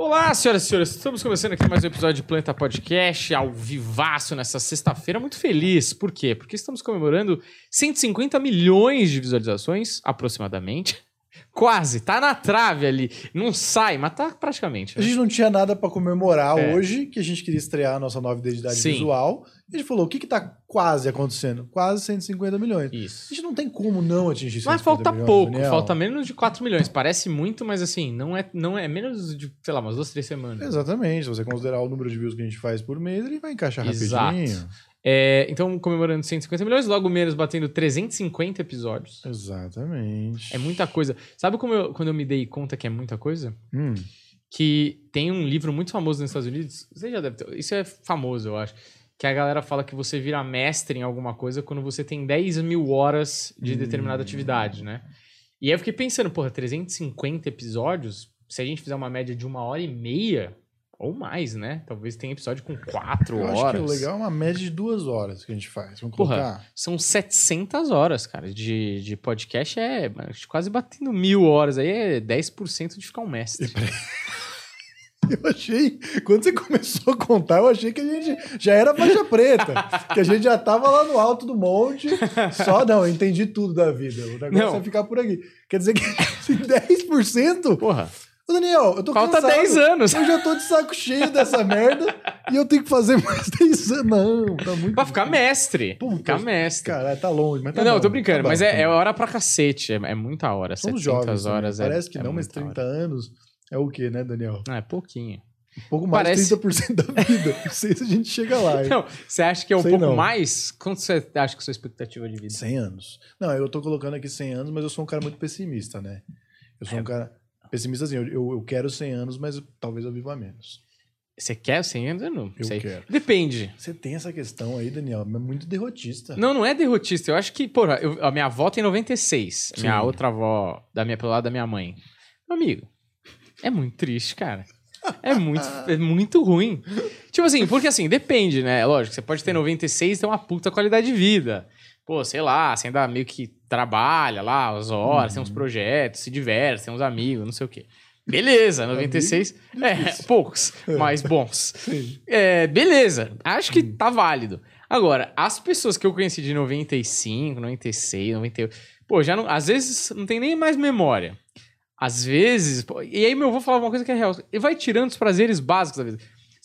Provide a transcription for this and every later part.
Olá, senhoras e senhores, estamos começando aqui mais um episódio de Planta Podcast, ao vivaço nessa sexta-feira, muito feliz. Por quê? Porque estamos comemorando 150 milhões de visualizações, aproximadamente. Quase, tá na trave ali. Não sai, mas tá praticamente. A né? gente não tinha nada pra comemorar É. hoje, que a gente queria estrear a nossa nova identidade Sim. visual. E a gente falou, o que que tá quase acontecendo? Quase 150 milhões. A Isso. gente não tem como não atingir 150 Mas falta milhões, pouco, Daniel. falta menos de 4 milhões. Parece muito, mas assim, não é, não é menos de, sei lá, umas duas, três semanas. Exatamente, se você considerar o número de views que a gente faz por mês, ele vai encaixar Exato. rapidinho. É, então, comemorando 150 milhões, logo menos batendo 350 episódios. Exatamente. É muita coisa. Sabe como eu, quando eu me dei conta que é muita coisa? Hum, que tem um livro muito famoso nos Estados Unidos. Você já deve ter. Isso é famoso, eu acho. Que a galera fala que você vira mestre em alguma coisa quando você tem 10 mil horas de determinada Hum. atividade, né? E aí eu fiquei pensando, porra, 350 episódios, se a gente fizer uma média de uma hora e meia, ou mais, né? Talvez tenha episódio com quatro eu horas. acho que o legal é uma média de duas horas que a gente faz. Vamos Porra. colocar. São 700 horas, cara, de, de podcast. É quase batendo mil horas. Aí é 10% de ficar um mestre. Eu achei, quando você começou a contar, eu achei que a gente já era faixa preta, que a gente já tava lá no alto do monte, só não, eu entendi tudo da vida. O negócio Não. é ficar por aqui. Quer dizer que 10%? Porra, Ô, Daniel, eu tô falta cansado. 10 anos. Eu já tô de saco cheio dessa merda e eu tenho que fazer mais 10 anos. Não, tá muito. Pra ficar mestre. Puta, ficar mestre. Caralho, tá longe, mas tá não, bom, eu tô brincando, tá bom, mas tá é, é bom. hora pra cacete. É, é muita hora. Somos 700 jovens. também. horas é. Parece que é não, mas muita 30 hora. anos é o quê, né, Daniel? Não, é pouquinho. Um pouco mais Parece- de 30% da vida. Não sei se a gente chega lá. hein? Não, você acha que é um Sei pouco não. mais? Quanto você acha que é a sua expectativa de vida? 100 anos. Não, eu tô colocando aqui 100 anos, mas eu sou um cara muito pessimista, né? Eu É. sou um cara pessimista assim, eu, eu, quero 100 anos, mas talvez eu viva menos. Você quer 100 anos? Eu não Eu sei. quero. Depende. Você tem essa questão aí, Daniel, mas muito derrotista. Não, não é derrotista. Eu acho que, porra, eu- a minha avó tem 96. Sim. Minha outra avó, da minha, pelo lado da minha mãe. Meu amigo, é muito triste, cara. É muito, é muito ruim. Tipo assim, porque assim, depende, né? Lógico, você pode ter 96 e ter uma puta qualidade de vida. Pô, sei lá, você ainda meio que trabalha lá as horas, tem uns projetos, se diverte, tem uns amigos, não sei o quê. Beleza, 96. É, poucos, mas bons. É, beleza. Acho que tá válido. Agora, as pessoas que eu conheci de 95, 96, 98, pô, já não, às vezes não tem nem mais memória. Às vezes, pô, e aí meu avô falava uma coisa que é real, ele vai tirando os prazeres básicos da vida.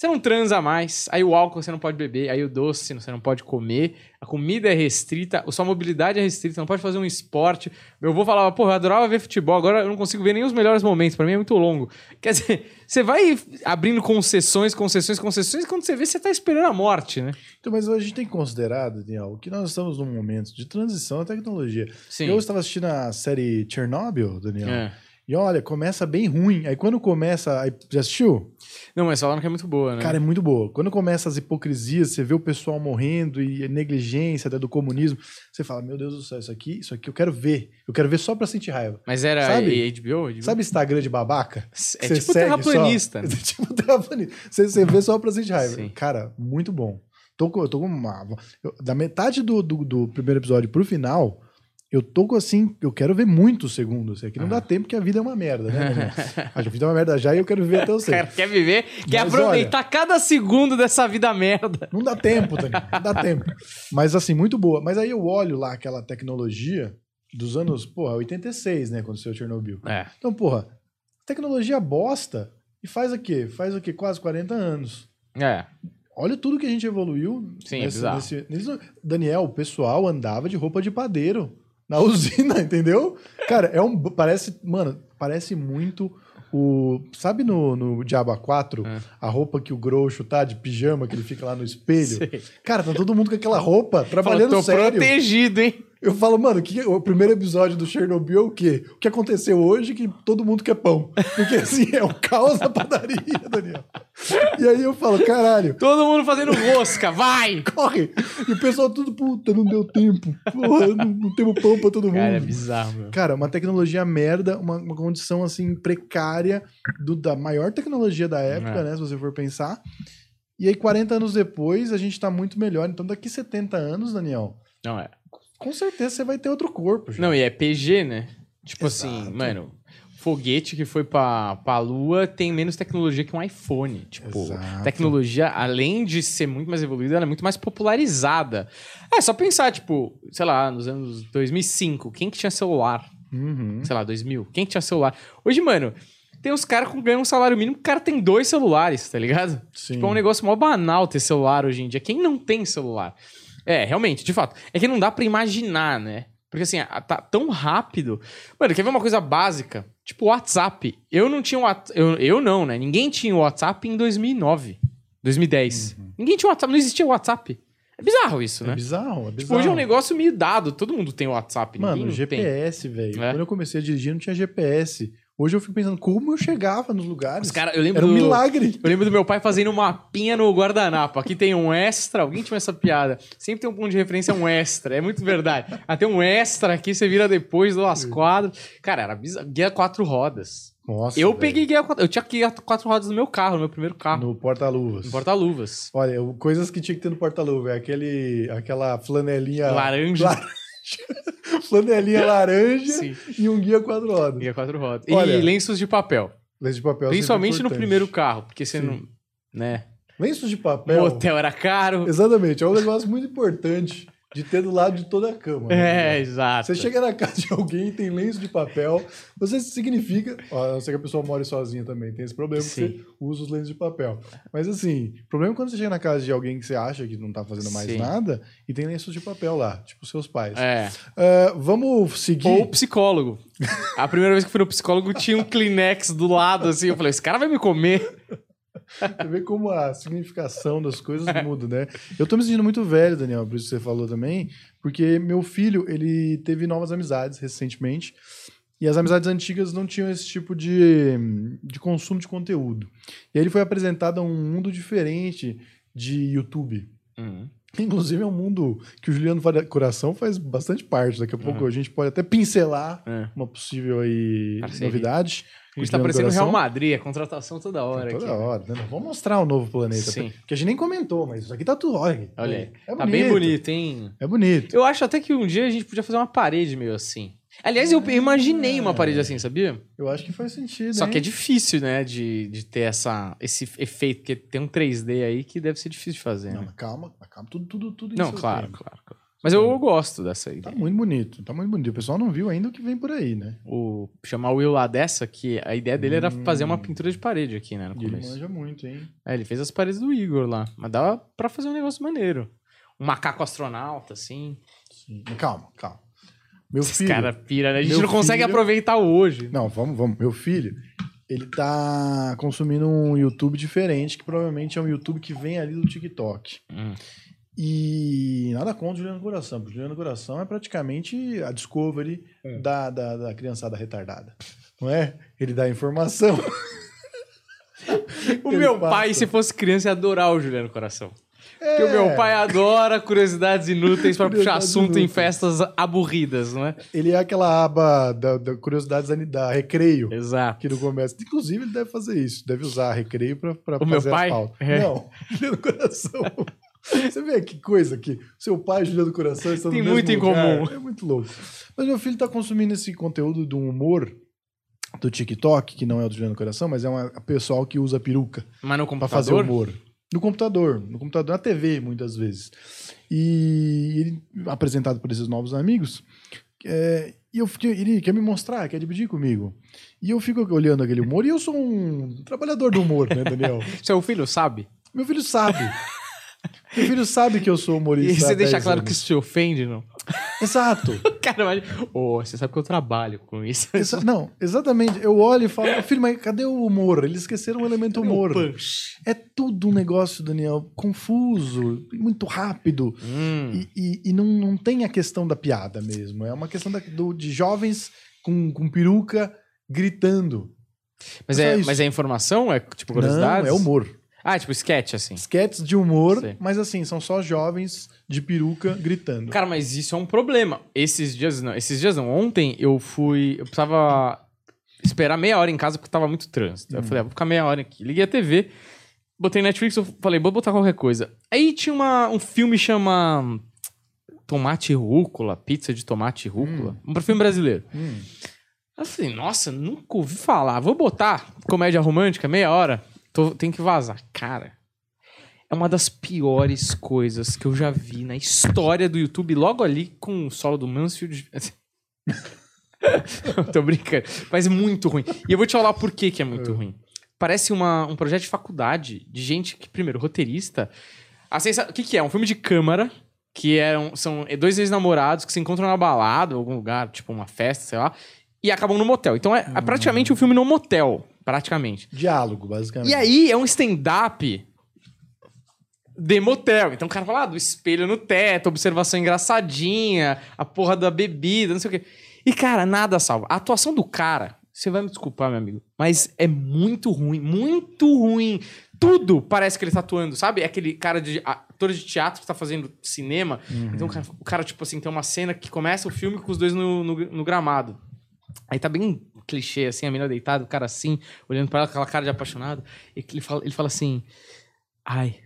Você não transa mais, aí o álcool você não pode beber, aí o doce você não pode comer, a comida é restrita, a sua mobilidade é restrita, você não pode fazer um esporte. Meu avô falava, pô, eu adorava ver futebol, agora eu não consigo ver nem os melhores momentos, pra mim é muito longo. Quer dizer, você vai abrindo concessões, concessões, concessões, e quando você vê, você tá esperando a morte, né? Então, mas a gente tem que considerar, Daniel, que nós estamos num momento de transição à tecnologia. Sim. Eu estava assistindo a série Chernobyl, Daniel, É. e olha, começa bem ruim. Aí quando começa. Aí, já assistiu? Não, mas falaram que é muito boa, né? Cara, é muito boa. Quando começa as hipocrisias, você vê o pessoal morrendo e negligência até do comunismo, você fala, meu Deus do céu, isso aqui, isso aqui eu quero ver. Eu quero ver só pra sentir raiva. mas era Sabe? HBO? HBO? Sabe Instagram de babaca? É Você tipo terraplanista. só? né? É tipo terraplanista. Você, você vê só pra sentir raiva. Sim. Cara, muito bom. Tô com, eu tô com uma. eu- da metade do, do, do primeiro episódio pro final, eu tô com assim. Eu quero ver muitos segundos. É que não dá tempo, porque a vida é uma merda, né? A vida é uma merda já e eu quero viver até o O céu. cara quer viver, quer Mas aproveitar cada segundo dessa vida merda. Não dá tempo, Daniel. Não dá tempo. Mas assim, muito boa. Mas aí eu olho lá aquela tecnologia dos anos, porra, 86, né? Quando saiu Chernobyl. É. Então, porra, tecnologia bosta e faz o quê? Faz o quê? Quase 40 anos. É. Olha tudo que a gente evoluiu. Sim, é bizarro. nesse- Daniel, o pessoal andava de roupa de padeiro na usina, entendeu? Cara, é um. Parece. Mano, parece muito o. Sabe no, no Diaba 4? É. A roupa que o Groucho tá de pijama, que ele fica lá no espelho? Sei. Cara, tá todo mundo com aquela roupa, trabalhando Falou, tô sério. protegido, hein? Eu falo, mano, que, o primeiro episódio do Chernobyl é o quê? O que aconteceu hoje que todo mundo quer pão. Porque assim, é o caos na padaria, Daniel. E aí eu falo, caralho, Todo mundo fazendo rosca, vai! corre! E o pessoal tudo, puta, não deu tempo. Porra, não, não temos pão pra todo mundo. Cara, é bizarro, meu. Cara, uma tecnologia merda, uma, uma condição assim precária do- da maior tecnologia da época, É. né? Se você for pensar. E aí, 40 anos depois, a gente tá muito melhor. Então, daqui 70 anos, Daniel, Não, é. Com certeza você vai ter outro corpo. Não, e é PG, né? Tipo Exato. assim, mano, foguete que foi pra, pra Lua tem menos tecnologia que um iPhone. Tipo, Exato. tecnologia, além de ser muito mais evoluída, ela é muito mais popularizada. É, só pensar, tipo, sei lá, nos anos 2005, quem que tinha celular? Uhum. Sei lá, 2000, quem que tinha celular? Hoje, mano, tem uns caras que ganham um salário mínimo, o cara tem dois celulares, tá ligado? Sim. Tipo, é um negócio mó banal ter celular hoje em dia. Quem não tem celular? É, realmente, de fato. É que não dá pra imaginar, né? Porque assim, tá tão rápido. Mano, quer ver uma coisa básica? Tipo, WhatsApp. Eu não tinha WhatsApp. Eu, eu não, né? Ninguém tinha WhatsApp em 2009, 2010. Ninguém tinha WhatsApp, não existia WhatsApp. É bizarro isso, Uhum. É né? bizarro, é bizarro. Tipo, hoje é um negócio meio dado. Todo mundo tem WhatsApp. Mano. GPS, velho. É. Quando eu comecei a dirigir, não tinha GPS. Hoje eu fico pensando como eu chegava nos lugares. Os cara, eu lembro Era um do- milagre. Eu lembro do meu pai fazendo uma mapinha no guardanapo. Aqui tem um extra. Alguém tinha essa piada. Sempre tem um ponto de referência, um extra. É muito verdade. Ah, tem um extra aqui, você vira depois, duas quadras. Cara, era bizarro. Guia quatro rodas. Nossa. eu velho. peguei guia quatro... Eu tinha guia quatro rodas no meu carro, no meu primeiro carro. No porta-luvas. No porta-luvas. Olha, coisas que tinha que ter no porta-luva. É aquele, aquela flanelinha. Laranja. Laranja. flanelinha laranja Sim. e um guia quatro rodas. Guia quatro rodas. Olha, e lenços de papel. Lenço de papel. sempre Principalmente no primeiro carro. Porque você Sim. não... Né? Lenços de O papel. hotel era caro. Exatamente. É um negócio muito importante de ter do lado de toda a cama. né? É, exato. Você chega na casa de alguém e tem lenço de papel, você significa. Ó, eu sei que a pessoa mora sozinha também, tem esse problema que você usa os lenços de papel. Mas assim, o problema é quando você chega na casa de alguém que você acha que não tá fazendo mais Sim. nada e tem lenços de papel lá, tipo seus pais. É. Ah, vamos seguir. Ou psicólogo. A primeira vez que fui no psicólogo tinha um Kleenex do lado, assim. Eu falei, esse cara vai me comer. Você vê como a significação das coisas muda, né? Eu tô me sentindo muito velho, Daniel, por isso que você falou também, porque meu filho, ele teve novas amizades recentemente, e as amizades antigas não tinham esse tipo de, de consumo de conteúdo. E aí ele foi apresentado a um mundo diferente de YouTube. Inclusive é um mundo que o Juliano Coração faz bastante parte. Daqui a pouco Uhum. a gente pode até pincelar É. uma possível aí Parceria. novidade. A gente tá parecendo o Real. Madrid, é contratação toda hora Toda aqui. hora, né? Vamos mostrar o novo planeta. Sim. Porque a gente nem comentou, mas isso aqui tá tudo. Olha, Olha aí. É tá bem bonito, hein? É bonito. Eu acho até que um dia a gente podia fazer uma parede meio assim. Aliás, eu imaginei uma parede assim, sabia? Eu acho que faz sentido. Só hein? que é difícil, né, de, de ter essa, esse efeito, porque tem um 3D aí que deve ser difícil de fazer, Não, né? calma, calma. Tudo, tudo, tudo Não, claro, claro, claro. Mas eu, eu gosto dessa Tá ideia. muito bonito, tá muito bonito. O pessoal não viu ainda o que vem por aí, né? O, chamar o Will lá dessa, que a ideia dele era Hum. fazer uma pintura de parede aqui, né, no E ele começo. manja muito, hein? É, ele fez as paredes do Igor lá. Mas dava pra fazer um negócio maneiro. Um macaco astronauta, assim. Sim. Mas Calma, calma. Meu Esses filho. caras pira, né? A gente meu não consegue filho- aproveitar hoje. Não, vamos, vamos. Meu filho, ele tá consumindo um YouTube diferente, que provavelmente é um YouTube que vem ali do TikTok. Hum. E nada contra o Juliano Coração, porque o Juliano Coração é praticamente a Discovery É. da, da, da criançada retardada. Não é? Ele dá informação. O Ele meu passa. pai, se fosse criança, ia adorar o Juliano Coração. É, Porque o meu pai adora curiosidades inúteis pra puxar assunto em inúteis. festas aburridas, não é? Ele é aquela aba da, da curiosidades da, recreio. Exato. Que no começo. Inclusive, ele deve fazer isso. Deve usar recreio O fazer meu pai? É. Não, Juliano Coração. Você vê que coisa que seu pai e Juliano Coração estão Tem no mesmo muito em lugar. comum. É muito louco. Mas meu filho tá consumindo esse conteúdo do humor do TikTok, que não é o do Juliano Coração, mas é um pessoal que usa peruca Mas no pra fazer computador? humor. No computador, no computador, na TV, muitas vezes. E ele, apresentado por esses novos amigos, é, e eu fiquei, ele quer me mostrar, quer dividir comigo. E eu fico olhando aquele humor, e eu sou um trabalhador do humor, né, Daniel? Seu filho sabe? Meu filho sabe. Meu filho sabe que eu sou humorista. E você deixa 10 claro anos. que isso te ofende, não? Exato. Cara, mas... Ô, você sabe que eu trabalho com isso. Exa- não, exatamente. Eu olho e falo, filho, mas cadê o humor? Eles esqueceram o elemento humor. É tudo um negócio, Daniel, confuso, muito rápido. Hum. E, e- e não, não tem a questão da piada mesmo. É uma questão da- do- de jovens com, com peruca gritando. Mas, É só é, isso. mas é informação? É tipo Não, curiosidades? é humor. Ah, tipo sketch, assim. Sketches de humor, Sei. mas assim, são só jovens de peruca gritando. Cara, mas isso é um problema. Esses dias não, esses dias não. Ontem eu fui, eu precisava esperar meia hora em casa porque tava muito trânsito. Hum. Eu falei, ah, vou ficar meia hora aqui. Liguei a TV, botei Netflix, eu falei, vou botar qualquer coisa. Aí tinha uma, um filme chama Tomate Rúcula, pizza de tomate rúcula. Um filme brasileiro. Hum. Eu falei, nossa, nunca ouvi falar. Vou botar comédia romântica, meia hora. Tô, tem que vazar. Cara, é uma das piores coisas que eu já vi na história do YouTube, logo ali com o solo do Mansfield. Tô brincando. Mas é muito ruim. E eu vou te falar por que, que é muito ruim. Parece uma, um projeto de faculdade de gente que, primeiro, roteirista. A sensa... O que, que é? Um filme de câmara, que é um- são dois ex-namorados que se encontram na balada, em algum lugar, tipo uma festa, sei lá, e acabam no motel. Então é, é praticamente um filme no motel, praticamente. Diálogo, basicamente. E aí é um stand-up de motel. Então o cara fala ah, do espelho no teto, observação engraçadinha, a porra da bebida, não sei o quê. E, cara, nada salva. A atuação do cara, você vai me desculpar, meu amigo, mas é muito ruim, muito ruim. Tudo parece que ele tá atuando, sabe? É aquele cara de ator de teatro que tá fazendo cinema. Então o cara, o cara, tipo assim, tem uma cena que começa o filme com os dois no, no, no gramado. Aí tá bem clichê, assim, a menina deitada, o cara assim, olhando pra ela com aquela cara de apaixonado. E ele fala, ele fala assim: Ai.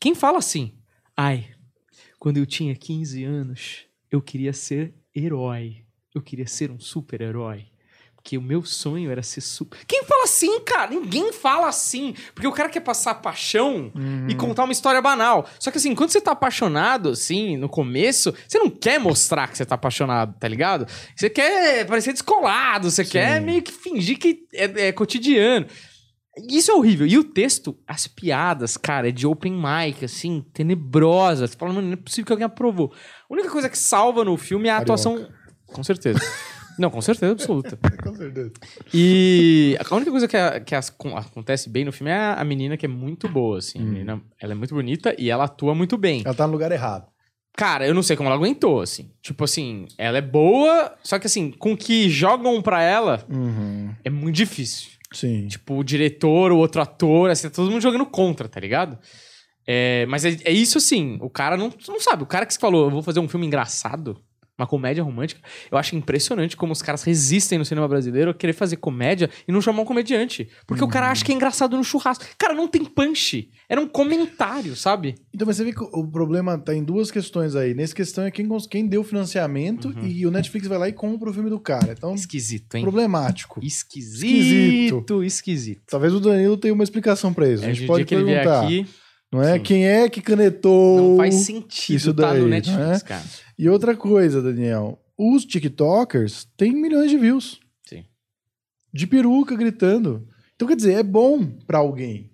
Quem fala assim? Ai. Quando eu tinha 15 anos, eu queria ser herói. Eu queria ser um super-herói. Porque o meu sonho era ser super. Quem fala assim, cara? Ninguém fala assim. Porque o cara quer passar paixão e contar uma história banal. Só que assim, quando você tá apaixonado, assim, no começo, você não quer mostrar que você tá apaixonado, tá ligado? Você quer parecer descolado, você quer meio que fingir que é, é cotidiano. Isso é horrível. E o texto, as piadas, cara, é de open mic, assim, tenebrosa. Você fala, mano, não é possível que alguém aprovou. A única coisa que salva no filme é a Carioca. atuação. Com certeza. Não, com certeza absoluta. Com certeza. E a única coisa que, a- que as- com- acontece bem no filme é a, a menina que é muito boa, assim. A menina, ela é muito bonita e ela atua muito bem. Ela tá no lugar errado. Cara, eu não sei como ela aguentou, assim. Tipo assim, ela é boa, só que assim, com o que jogam pra ela, é muito difícil. Sim. Tipo, o diretor, o outro ator, assim, tá todo mundo jogando contra, tá ligado? É, mas é, é isso assim, o cara não, não sabe. O cara que falou, eu vou fazer um filme engraçado, uma comédia romântica, eu acho impressionante como os caras resistem no cinema brasileiro a querer fazer comédia e não chamar um comediante. Porque o cara acha que é engraçado no churrasco. Cara, não tem punch. Era um comentário, sabe? Então, mas você vê que o problema tá em duas questões aí. Nessa questão é quem, quem deu financiamento e o Netflix vai lá e compra o filme do cara. Então, Esquisito, hein? problemático. Esquisito, esquisito. Talvez o Danilo tenha uma explicação pra isso. É, A gente pode perguntar. aqui, não é? sim. Quem é que canetou? não faz sentido isso tá daí, no né? Netflix, cara. E outra coisa, Daniel. Os TikTokers têm milhões de views. Sim. De peruca gritando. Então, quer dizer, é bom pra alguém.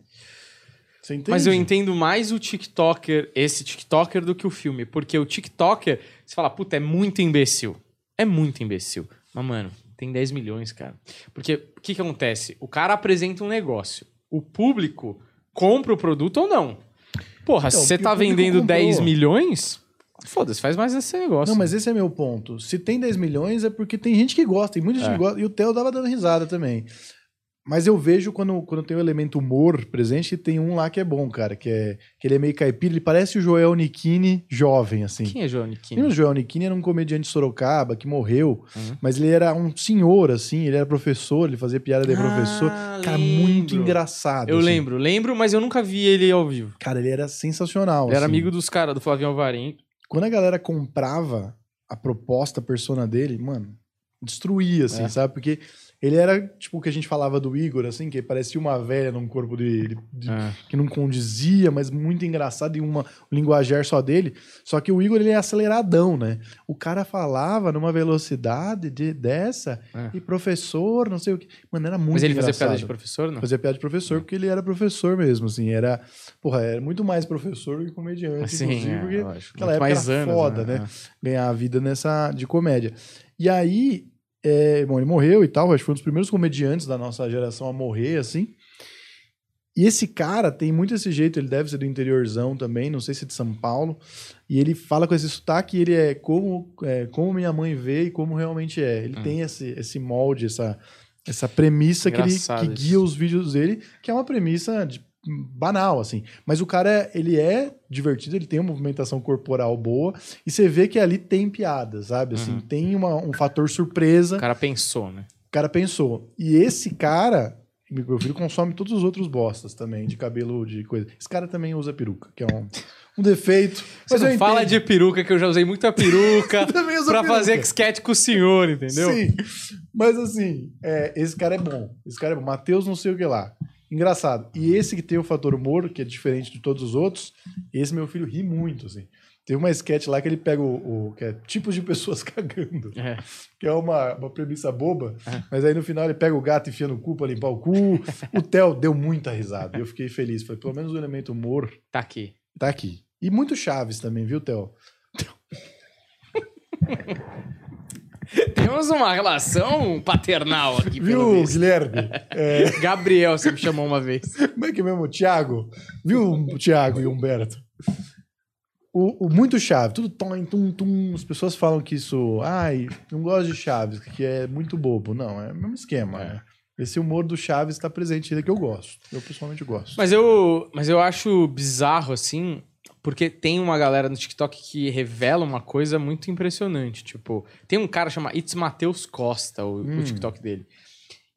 Você entende? Mas eu entendo mais o TikToker, esse TikToker, do que o filme. Porque o TikToker, você fala, puta, é muito imbecil. É muito imbecil. Mas, mano, tem 10 milhões, cara. Porque o que, que acontece? O cara apresenta um negócio. O público compra o produto ou não. Porra, Então, se você e o tá vendendo comprou. 10 milhões, foda-se, faz mais esse negócio. Não, mas esse é meu ponto. Se tem 10 milhões é porque tem gente que gosta, tem muita gente É. que gosta. E o Theo dava dando risada também. Mas eu vejo quando, quando tem o elemento humor presente, tem um lá que é bom, cara, que é que ele é meio caipira, ele parece o Joel Nikini jovem, assim. Quem é Lembra Nikini? o Joel Nikini era um comediante de Sorocaba que morreu, Uhum. mas ele era um senhor, assim, ele era professor, ele fazia piada de Ah, professor. Cara, muito lembro. engraçado. Eu assim. lembro, lembro, mas eu nunca vi ele ao vivo. Cara, ele era sensacional. Ele era assim. amigo dos caras, do Flavinho Alvarim. Quando a galera comprava a proposta, a persona dele, mano, destruía, assim, É. sabe? Porque ele era, tipo, o que a gente falava do Igor, assim, que parecia uma velha num corpo de, É. que não condizia, mas muito engraçado e uma, um linguajar só dele. Só que o Igor, ele é aceleradão, né? O cara falava numa velocidade de, dessa, É. e professor, não sei o que. Mano, era muito Mas ele fazia engraçado. piada de professor, não? Fazia piada de professor porque ele era professor mesmo, assim. Era, porra, era muito mais professor do que comediante, Assim, inclusive, é, porque naquela época mais era anos, foda, né? né? Ganhar a vida nessa de comédia. E aí, é, bom, ele morreu e tal, acho que foi um dos primeiros comediantes da nossa geração a morrer, assim. E esse cara tem muito esse jeito, ele deve ser do interiorzão também, não sei se é de São Paulo. E ele fala com esse sotaque, ele é como, é, como minha mãe vê e como realmente é. Ele Hum. tem esse, esse molde, essa, essa premissa que, ele, que guia isso. os vídeos dele, que é uma premissa de- banal, assim. Mas o cara, ele é divertido, ele tem uma movimentação corporal boa, e você vê que ali tem piada, sabe? Assim, Uhum. tem uma- um fator surpresa O cara pensou, né? o cara pensou. E esse cara, Meu filho consome todos os outros bostas também, de cabelo, de coisa. Esse cara também usa peruca, que é um, um defeito. Você Mas eu não fala entendo. de peruca, que eu já usei muita peruca peruca. fazer sketch com o senhor, entendeu? Sim. Mas assim, é, esse cara é bom. Esse cara é bom. Matheus não sei o que lá. Engraçado. E esse que tem o fator humor, que é diferente de todos os outros, esse meu filho ri muito, assim. Tem uma sketch lá que ele pega o, o- que é tipos de pessoas cagando, É. que é uma, uma premissa boba, mas aí no final ele pega o gato e enfia no cu pra limpar o cu. O Theo deu muita risada. E eu fiquei feliz. Falei, pelo menos o elemento humor Tá aqui. tá aqui. E muito Chaves também, viu, Theo? Temos uma relação paternal aqui, Viu. Guilherme? É, Gabriel, você me chamou uma vez. como é que é mesmo? Tiago? Viu Tiago e Humberto? O, o muito chave, tudo tom, tum, tum. As pessoas falam que isso. Ai, não gosto de Chaves, que é muito bobo. Não, é o mesmo esquema, É. né? Esse humor do Chaves está presente ainda que eu gosto. Eu pessoalmente gosto. Mas eu, mas eu acho bizarro, assim, porque tem uma galera no TikTok que revela uma coisa muito impressionante. Tipo, tem um cara chamado It's Matheus Costa, o, o Hum. TikTok dele.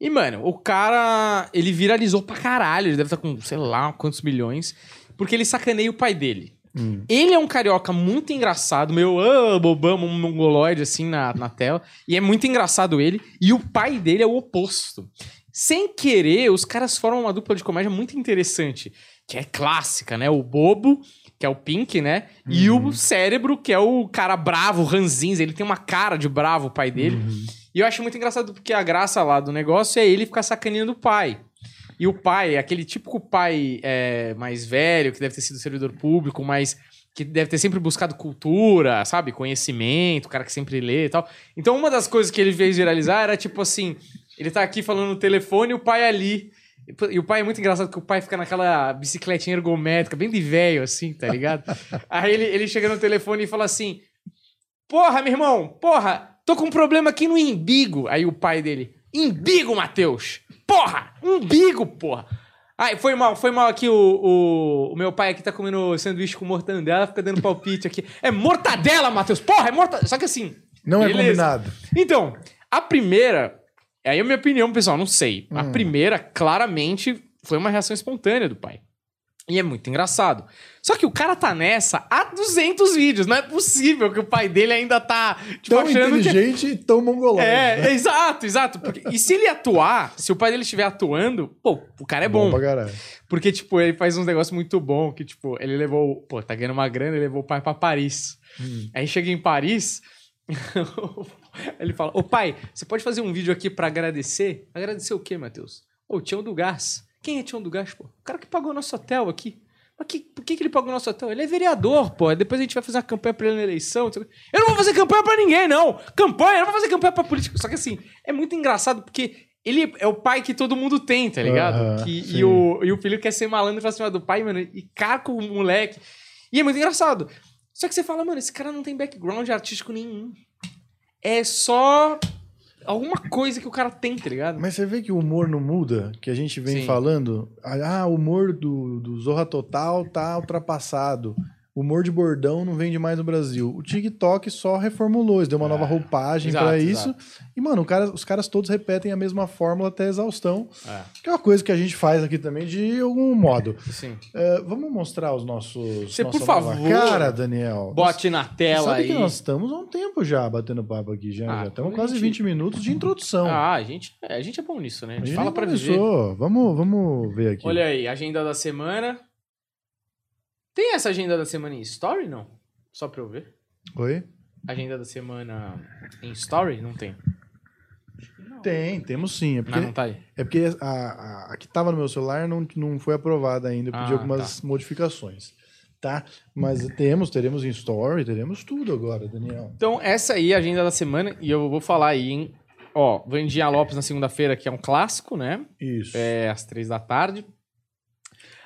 E, mano, o cara, ele viralizou pra caralho. Ele deve estar com, sei lá, quantos milhões. Porque ele sacaneia o pai dele. Hum. Ele é um carioca muito engraçado, meu ah, bobão, um mongoloide assim na, na tela. E é muito engraçado ele. E o pai dele é o oposto. Sem querer, os caras formam uma dupla de comédia muito interessante. Que é clássica, né? O bobo, que é o Pink, né? E o cérebro, que é o cara bravo, ranzinza. Ele tem uma cara de bravo, o pai dele. Uhum. E eu acho muito engraçado porque a graça lá do negócio é ele ficar sacaneando o pai. E o pai, aquele típico pai é, mais velho, que deve ter sido servidor público, mas que deve ter sempre buscado cultura, sabe? Conhecimento, o cara que sempre lê e tal. Então, uma das coisas que ele fez viralizar era tipo assim: ele tá aqui falando no telefone e o pai ali. E o pai é muito engraçado, porque o pai fica naquela bicicletinha ergométrica, bem de velho, assim, tá ligado? Aí ele, ele chega no telefone e fala assim: Porra, meu irmão, porra, tô com um problema aqui no umbigo. Aí o pai dele: Umbigo, Matheus! Porra! Umbigo, porra! Ai, foi mal, foi mal aqui o, o, o meu pai aqui tá comendo sanduíche com mortandela, fica dando palpite aqui. É mortadela, Matheus! Porra, é mortadela! Só que assim. Não é beleza. combinado. Então, a primeira. Aí é a minha opinião, pessoal, não sei. A Hum. primeira, claramente, foi uma reação espontânea do pai. E é muito engraçado. Só que o cara tá nessa há 200 vídeos. Não é possível que o pai dele ainda tá, tipo, Tão achando que... inteligente e tão mongolóide. É, né? exato, exato. Porque- e se ele atuar, se o pai dele estiver atuando, pô, o cara é bom. caralho. Porque, tipo, ele faz uns negócios muito bom, que, tipo, ele levou... Pô, tá ganhando uma grana, ele levou o pai pra Paris. Hum. Aí chega em Paris, ele fala, ô pai, você pode fazer um vídeo aqui pra agradecer? Agradecer o quê, Matheus? Ô, Tião do Gás. Quem é Tião do Gás, pô? O cara que pagou nosso hotel aqui. Mas que, por que, que ele pagou nosso hotel? Ele é vereador, pô. Depois a gente vai fazer uma campanha pra ele na eleição. o. Eu não vou fazer campanha pra ninguém, não. Campanha, eu não vou fazer campanha pra político. Só que assim, é muito engraçado porque ele é o pai que todo mundo tem, tá ligado? Aham, Que- e, o, e o filho quer ser malandro pra cima do pai, mano, e caca o moleque. E é muito engraçado. Só que você fala, mano, esse cara não tem background artístico nenhum. É só alguma coisa que o cara tem, tá ligado? Mas você vê que o humor não muda? Que a gente vem Sim. falando. Ah, o humor do, do Zorra Total tá ultrapassado. O humor de bordão não vende mais no Brasil. O TikTok só reformulou, eles deu uma É, nova roupagem exato, pra isso. E, mano, cara- os caras todos repetem a mesma fórmula até exaustão. É, Que é uma coisa que a gente faz aqui também de algum modo. sim. É, vamos mostrar os nossos. Você, por favor, Cara, Daniel. Bote na tela sabe aí. que nós estamos há um tempo já batendo papo aqui, já. Ah, já estamos quase gente- 20 minutos de introdução. Ah, a gente, é, a gente é bom nisso, né? A a gente gente fala pra viver. Vamos, vamos ver aqui. Olha aí, agenda da semana. Tem essa agenda da semana em Story, não? Só pra eu ver. Oi? Agenda da semana em Story? Não tem. Tem, temos sim. É porque, Ah, não tá aí. é porque a, a, a que estava no meu celular não, não foi aprovada ainda. Eu pedi Ah, algumas modificações. Tá? Mas temos, teremos em Story, teremos tudo agora, Daniel. Então, essa aí é a agenda da semana e eu vou falar aí, hein? Ó, Vandinha Lopes na segunda-feira, que é um clássico, né? Isso. É às três da tarde.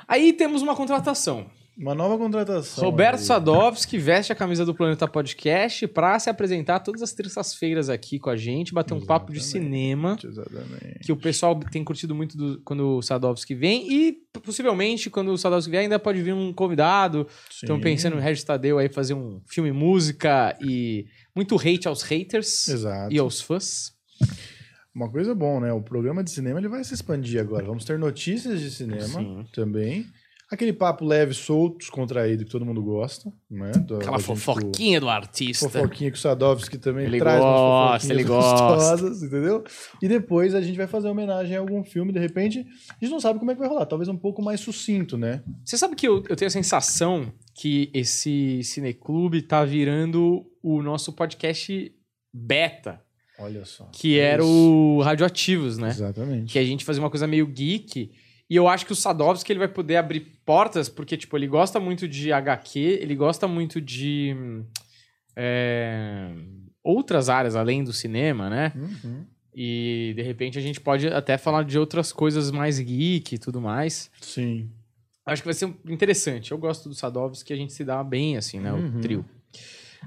Aí temos uma contratação. Uma nova contratação. Roberto aí. Sadovski veste a camisa do Planeta Podcast pra se apresentar todas as terças-feiras aqui com a gente, bater um papo de Exatamente. cinema. Exatamente. que o pessoal tem curtido muito do- quando o Sadovski vem e possivelmente quando o Sadovski vier ainda pode vir um convidado. Estão pensando no Regis Tadeu aí fazer um filme música e muito hate aos haters Exato. e aos fãs. uma coisa bom, né? O programa de cinema ele vai se expandir agora. Vamos ter notícias de cinema Sim. também. Aquele papo leve, solto, descontraído que todo mundo gosta, né? Do- Aquela fofoquinha do com- artista. Fofoquinha que o Sadovski também Ele traz gosta, ele gosta. gostosas, entendeu? E depois a gente vai fazer homenagem a algum filme, de repente, a gente não sabe como é que vai rolar. Talvez um pouco mais sucinto, né? Você sabe que eu, eu tenho a sensação que esse cineclube tá virando o nosso podcast beta, Olha só. que era Isso. o Radioativos, né? Exatamente. Que a gente fazia uma coisa meio geek. E eu acho que o Sadovski ele vai poder abrir portas, porque, tipo, ele gosta muito de HQ, ele gosta muito de. é, outras áreas além do cinema, né? Uhum. E de repente a gente pode até falar de outras coisas mais geek e tudo mais. Sim. Acho que vai ser interessante. Eu gosto do Sadovski, a gente se dá bem, assim, né? Uhum. O trio.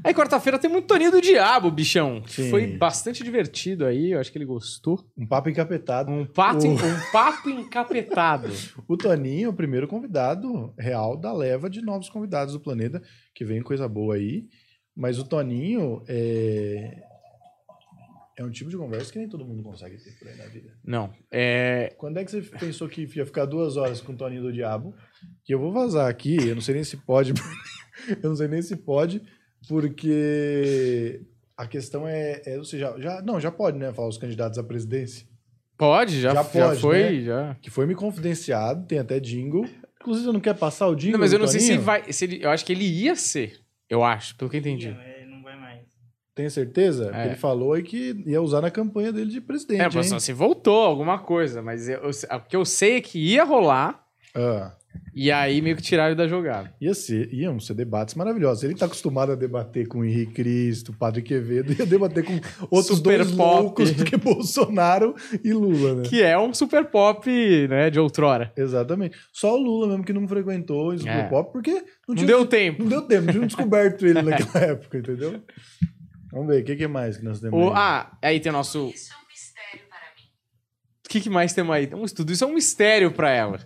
Aí, quarta-feira tem muito Toninho do Diabo, bichão. Sim. foi bastante divertido aí. Eu acho que ele gostou. Um papo encapetado. Um pato, O- um papo encapetado. O Toninho é o primeiro convidado real da leva de novos convidados do planeta, que vem coisa boa aí. Mas o Toninho é. É um tipo de conversa que nem todo mundo consegue ter por aí na vida. Não, é. Quando é que você pensou que ia ficar duas horas com o Toninho do Diabo? Que eu vou vazar aqui, eu não sei nem se pode. eu não sei nem se pode, porque a questão é. é ou seja, já, não, já pode, né? Falar os candidatos à presidência. Pode, já, Já já, pode, foi, né? já. Que foi me confidenciado, tem até jingle. Inclusive, você não quer passar o jingle? Não, mas eu não sei se vai. Se ele, eu acho que ele ia ser. Eu acho, pelo que eu entendi. Não, é, não vai mais. Tem certeza? É. Ele falou aí que ia usar na campanha dele de presidente. É, hein? mas só se voltou alguma coisa, mas eu, eu- o que eu sei é que ia rolar, Ah, e aí meio que tiraram ele da jogada. ia ser, iam ser debates maravilhosos. Ele tá acostumado a debater com o Henrique Cristo, Padre Quevedo, ia debater com outros Super dois pop. loucos do que Bolsonaro e Lula, né? Que é um super pop, né, de outrora. Exatamente. Só o Lula mesmo que não frequentou o Super É. Pop, porque não, Não tinha deu tempo. Não deu tempo, não tinha descoberto ele naquela época, entendeu? Vamos ver, o que, que mais que nós temos O- aí? ah, aí tem o nosso. Isso é um mistério para mim. O que, que mais temos aí? Um estudo. Isso é um mistério pra ela.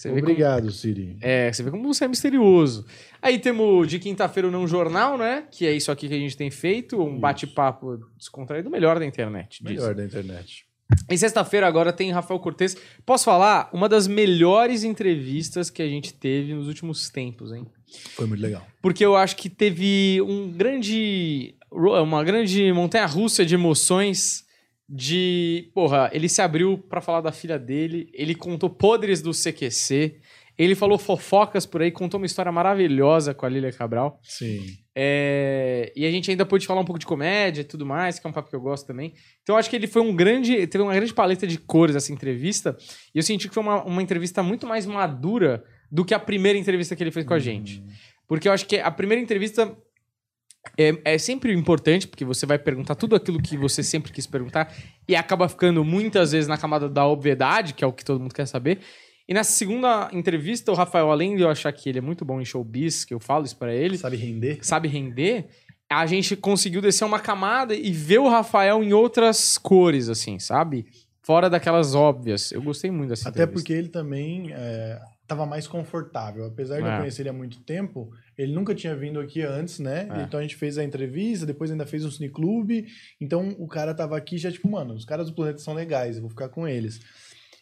Você vê como, Obrigado, Siri. é, você vê como você é misterioso. Aí temos de quinta-feira o Não Jornal, né? Que é isso aqui que a gente tem feito. Um bate-papo descontraído, melhor da internet. Melhor da internet. Em sexta-feira agora tem Rafael Cortez. Posso falar? Uma das melhores entrevistas que a gente teve nos últimos tempos, hein? Foi muito legal. Porque eu acho que teve um grande. Uma grande montanha-russa de emoções. De. Porra, ele se abriu pra falar da filha dele. Ele contou podres do CQC. Ele falou fofocas por aí, contou uma história maravilhosa com a Lília Cabral. Sim. É, E a gente ainda pôde falar um pouco de comédia e tudo mais, que é um papo que eu gosto também. Então eu acho que ele foi um grande. Teve uma grande paleta de cores essa entrevista. E eu senti que foi uma, uma entrevista muito mais madura do que a primeira entrevista que ele fez com a gente. Porque eu acho que a primeira entrevista é, é sempre importante, porque você vai perguntar tudo aquilo que você sempre quis perguntar, e acaba ficando muitas vezes na camada da obviedade, que é o que todo mundo quer saber. E nessa segunda entrevista, o Rafael, além de eu achar que ele é muito bom em showbiz, que eu falo isso pra ele, Sabe render? sabe render, a gente conseguiu descer uma camada e ver o Rafael em outras cores, assim, sabe? Fora daquelas óbvias. Eu gostei muito dessa Até entrevista. porque ele também estava mais confortável. Apesar de eu É. conhecer ele há muito tempo, ele nunca tinha vindo aqui antes, né? É. Então a gente fez a entrevista, depois ainda fez um cineclube. Então o cara tava aqui já, tipo, mano, os caras do planeta são legais, eu vou ficar com eles.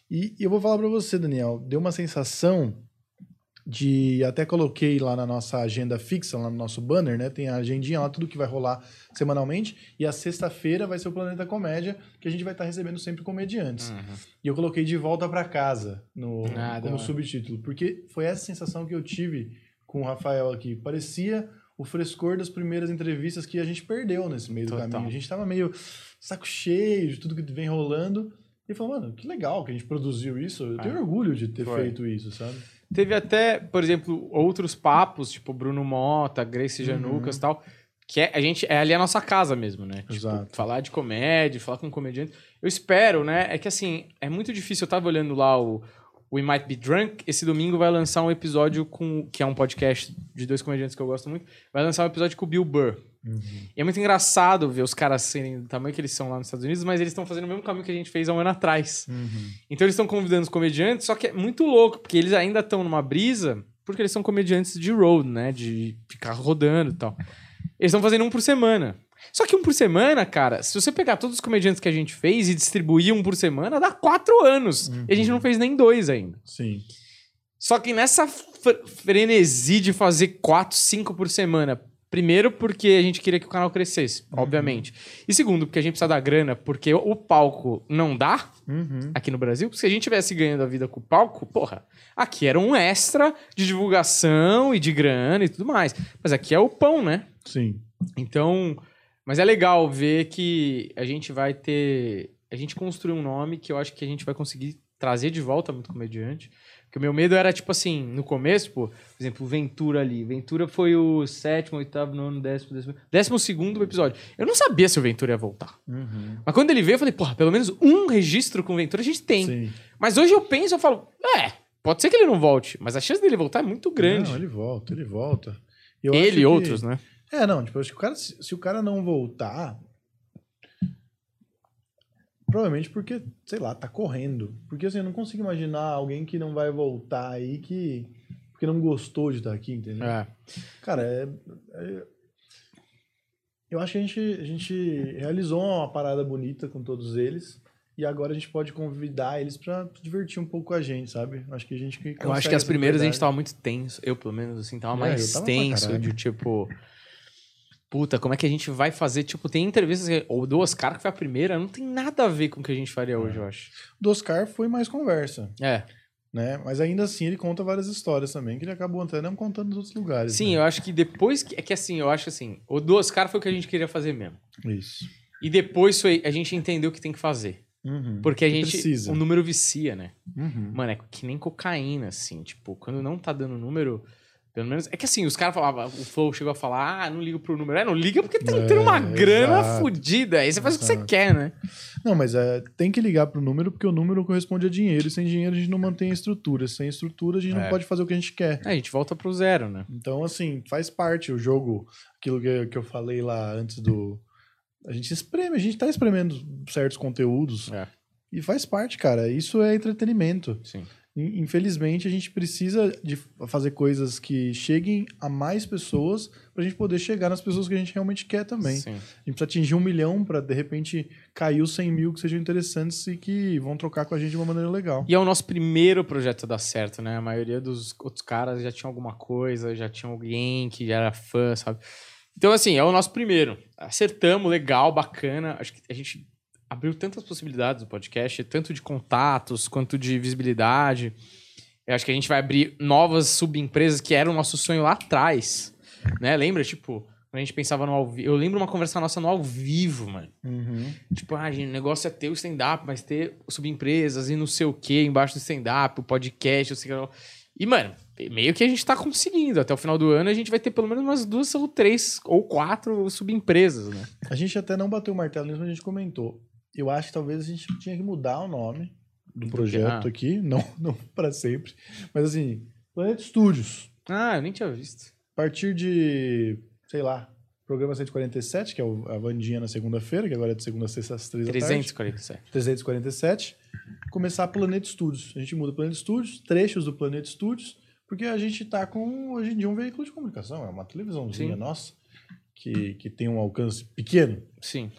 E eu vou falar pra você, Daniel, deu uma sensação de. Até coloquei lá na nossa agenda fixa, lá no nosso banner, né? Tem a agendinha lá, tudo que vai rolar semanalmente. E a sexta-feira vai ser o Planeta Comédia, que a gente vai estar recebendo sempre comediantes. Uhum. E eu coloquei de volta pra casa no, Ah, da como hora. subtítulo, porque foi essa sensação que eu tive com o Rafael aqui. Parecia o frescor das primeiras entrevistas que a gente perdeu nesse meio do Total. caminho. A gente tava meio saco cheio de tudo que vem rolando. E falou, mano, que legal que a gente produziu isso. Eu tenho Ah, orgulho de ter foi. feito isso, sabe? Teve até, por exemplo, outros papos, tipo Bruno Mota, Grace Janucas e tal, que é, a gente, é ali a nossa casa mesmo, né? Tipo, Exato. falar de comédia, falar com um comediante. Eu espero, né? É que assim, é muito difícil. Eu tava olhando lá o We Might Be Drunk. Esse domingo vai lançar um episódio com. que é um podcast de dois comediantes que eu gosto muito. Vai lançar um episódio com o Bill Burr. E é muito engraçado ver os caras serem do tamanho que eles são lá nos Estados Unidos, mas eles estão fazendo o mesmo caminho que a gente fez há um ano atrás. Então eles estão convidando os comediantes, só que é muito louco, porque eles ainda estão numa brisa, porque eles são comediantes de road, né? De ficar rodando e tal. Eles estão fazendo um por semana. Só que um por semana, cara, se você pegar todos os comediantes que a gente fez e distribuir um por semana, dá quatro anos. Uhum. E a gente não fez nem dois ainda. Sim. Só que nessa fre- frenesi de fazer quatro, cinco por semana. Primeiro, porque a gente queria que o canal crescesse, obviamente. E segundo, porque a gente precisa da grana, porque o palco não dá Uhum. aqui no Brasil. Se a gente tivesse ganhando a vida com o palco, porra, aqui era um extra de divulgação e de grana e tudo mais. Mas aqui é o pão, né? Sim. Então, mas é legal ver que a gente vai ter. A gente construiu um nome que eu acho que a gente vai conseguir trazer de volta muito comediante. Porque o meu medo era, tipo assim, no começo, pô, por exemplo, Ventura ali. Ventura foi o sétimo, oitavo, nono, décimo, décimo. Décimo segundo episódio. Eu não sabia se o Ventura ia voltar. Uhum. Mas quando ele veio, eu falei, porra, pelo menos um registro com o Ventura a gente tem. Sim. Mas hoje eu penso, eu falo, é, pode ser que ele não volte, mas a chance dele voltar é muito grande. Não, ele volta, ele volta. Eu ele e outros, né? É, não, tipo, acho que o cara, se, se o cara não voltar. Provavelmente porque, sei lá, tá correndo. Porque assim, eu não consigo imaginar alguém que não vai voltar aí que. Porque não gostou de estar aqui, entendeu? É. Cara, é, é- eu acho que a gente, a gente realizou uma parada bonita com todos eles. E agora a gente pode convidar eles pra divertir um pouco com a gente, sabe? Acho que a gente que Eu acho que as primeiras a gente tava muito tenso. Eu, pelo menos, assim, tava É, mais tava tenso. De tipo. Puta, como é que a gente vai fazer? Tipo, tem entrevistas. Ou do Oscar, que foi a primeira, não tem nada a ver com o que a gente faria hoje, eu acho. Do Oscar foi mais conversa. É. né? Mas ainda assim ele conta várias histórias também, que ele acabou até não contando nos outros lugares. Sim, né? eu acho que depois. Que, é que assim, eu acho assim. O do Oscar foi o que a gente queria fazer mesmo. Isso. E depois foi. A gente entendeu o que tem que fazer. Uhum. Porque a gente. Precisa. O número vicia, né? Uhum. Mano, é que nem cocaína, assim. Tipo, quando não tá dando número. Pelo menos. É que assim, os caras falavam. O Flow chegou a falar, ah, não ligo pro número. É, não liga porque tá É, tendo uma grana exato. fodida. Aí você faz o que você Exato. quer, né? Não, mas é, tem que ligar pro número, porque o número corresponde a dinheiro, e sem dinheiro a gente não mantém a estrutura. Sem estrutura a gente É. não pode fazer o que a gente quer. É, a gente volta pro zero, né? Então, assim, faz parte o jogo, aquilo que, que eu falei lá antes do. A gente espreme, a gente tá espremendo certos conteúdos. É. E faz parte, cara. Isso é entretenimento. Sim. In- Infelizmente, a gente precisa de fazer coisas que cheguem a mais pessoas pra gente poder chegar nas pessoas que a gente realmente quer também. Sim. A gente precisa atingir um milhão pra, de repente, cair os 100 mil que sejam interessantes e que vão trocar com a gente de uma maneira legal. E é o nosso primeiro projeto a dar certo, né? A maioria dos outros caras já tinha alguma coisa, já tinha alguém que já era fã, sabe? Então, assim, é o nosso primeiro. Acertamos, legal, bacana. Acho que a gente abriu tantas possibilidades do podcast, tanto de contatos quanto de visibilidade. Eu acho que a gente vai abrir novas subempresas que era o nosso sonho lá atrás, né? Lembra, tipo, quando a gente pensava no ao vivo. Eu lembro uma conversa nossa no ao vivo, mano. Tipo, ah, gente, o negócio é ter o stand-up, mas ter subempresas e não sei o que embaixo do stand-up, o podcast, o sei lá. E, mano, meio que a gente tá conseguindo. Até o final do ano a gente vai ter pelo menos umas duas ou três ou quatro subempresas, né? A gente até não bateu o martelo nisso, mas a gente comentou. Eu acho que talvez a gente tinha que mudar o nome do Do projeto? Ah. aqui, não, não para sempre, mas assim, Planeta Studios. Ah, eu nem tinha visto. A partir de, sei lá, programa 147, que é a Vandinha na segunda-feira, que agora é de segunda a sexta às três da tarde. 347. 347, começar Planeta Studios. A gente muda Planeta Studios, trechos do Planeta Studios, porque a gente tá com, hoje em dia, um veículo de comunicação, é uma televisãozinha Sim. nossa, que, que tem um alcance pequeno, Sim.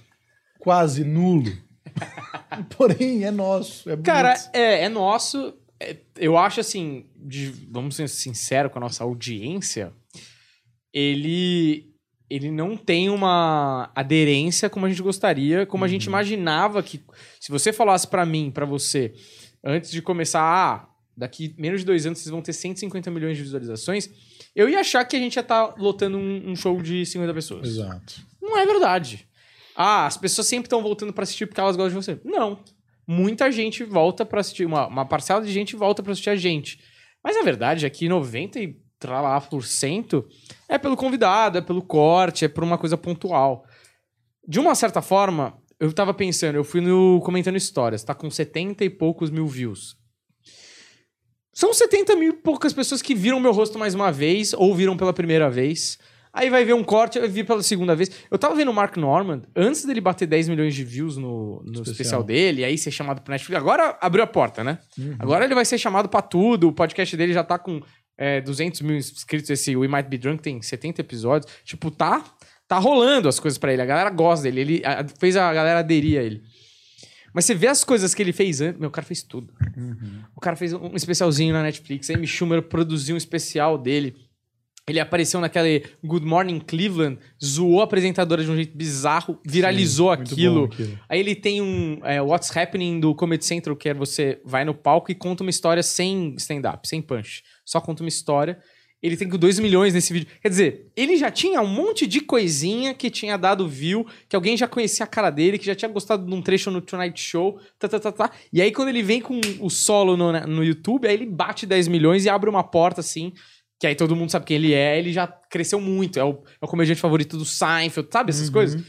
quase nulo. Porém, é nosso. É. Cara, é, é nosso. É, eu acho assim, de- vamos ser sinceros com a nossa audiência, ele ele não tem uma aderência como a gente gostaria, como a gente imaginava que se você falasse pra mim, pra você, antes de começar, ah, daqui menos de dois anos vocês vão ter 150 milhões de visualizações, eu ia achar que a gente ia estar lotando um, um show de 50 pessoas. Exato. Não é verdade. Ah, as pessoas sempre estão voltando pra assistir porque elas gostam de você. Não. Muita gente volta pra assistir, uma, uma parcela de gente volta pra assistir a gente. Mas a verdade é que 90 e tralá por cento é pelo convidado, é pelo corte, é por uma coisa pontual. De uma certa forma, eu tava pensando, eu fui no comentando histórias, tá com 70 e poucos mil views. São 70 mil e poucas pessoas que viram meu rosto mais uma vez, ou viram pela primeira vez. Aí vai ver um corte, eu vi pela segunda vez. Eu tava vendo o Mark Norman, antes dele bater 10 milhões de views no, no especial. Especial. dele, aí ser chamado pro Netflix. Agora abriu a porta, né? Uhum. Agora ele vai ser chamado pra tudo. O podcast dele já tá com é, 200 mil inscritos. Esse We Might Be Drunk tem 70 episódios. Tipo, tá, tá rolando as coisas pra ele. A galera gosta dele. Ele a- fez a galera aderir a ele. Mas você vê as coisas que ele fez antes. Meu, o cara fez tudo. O cara fez um especialzinho na Netflix. A Amy Schumer produziu um especial dele. Ele apareceu naquele Good Morning Cleveland, zoou a apresentadora de um jeito bizarro, viralizou Muito aquilo. aquilo. Aí ele tem um é, What's Happening do Comedy Central, que é você vai no palco e conta uma história sem stand-up, sem punch. Só conta uma história. Ele tem 2 milhões nesse vídeo. Quer dizer, ele já tinha um monte de coisinha que tinha dado view, que alguém já conhecia a cara dele, que já tinha gostado de um trecho no Tonight Show, tá, tá, tá, tá. E aí, quando ele vem com o solo no, no YouTube, aí ele bate 10 milhões e abre uma porta assim, que aí todo mundo sabe quem ele é, ele já cresceu muito. É o, é o comediante favorito do Seinfeld, sabe essas Uhum. coisas?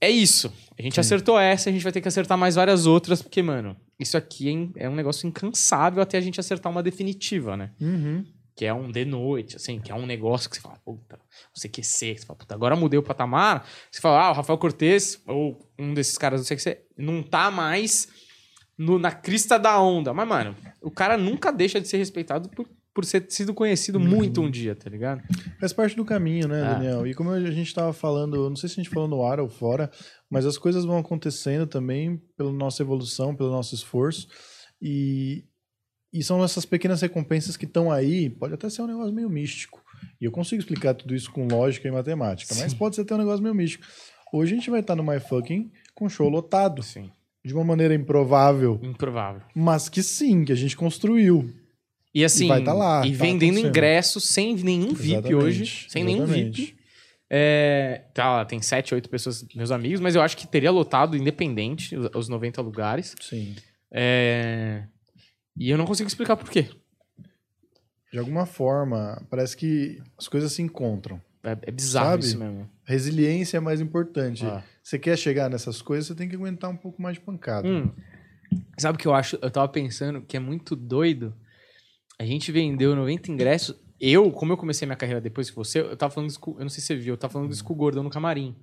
É isso. A gente acertou essa, a gente vai ter que acertar mais várias outras, porque, mano, isso aqui é é um negócio incansável até a gente acertar uma definitiva, né? Uhum. Que é um de noite, assim, que é um negócio que você fala, puta, você que ser, você fala, puta, agora mudei o patamar. Você fala, ah, o Rafael Cortez, ou um desses caras, não sei o que você, não tá mais no- na crista da onda. Mas, mano, o cara nunca deixa de ser respeitado por, por ser sido conhecido muito um dia, tá ligado? Faz parte do caminho, né, Ah. Daniel? E como a gente estava falando, não sei se a gente falou no ar ou fora, mas as coisas vão acontecendo também pela nossa evolução, pelo nosso esforço. E, e são essas pequenas recompensas que estão aí. Pode até ser um negócio meio místico. E eu consigo explicar tudo isso com lógica e matemática, mas Sim. pode ser até um negócio meio místico. Hoje a gente vai estar no My Fucking com show lotado, Sim. de uma maneira improvável, Improvável. mas que sim, que a gente construiu. E assim, vai tá lá, e tá vendendo ingressos sem nenhum VIP Exatamente, hoje. Sem nenhum exatamente. VIP. É, tá, lá, tem 7, 8 pessoas, meus amigos, mas eu acho que teria lotado independente os, os 90 lugares. Sim. É, e eu não consigo explicar por quê. De alguma forma, parece que as coisas se encontram. É, é bizarro Sabe? isso mesmo. Resiliência é mais importante. Ah. Você quer chegar nessas coisas, você tem que aguentar um pouco mais de pancada. Hum, sabe o que eu acho? Eu tava pensando que é muito doido. A gente vendeu 90 ingressos. Eu, como eu comecei minha carreira depois que você, eu tava falando isso com, eu não sei se você viu, eu tava falando isso com o Gordão no camarim.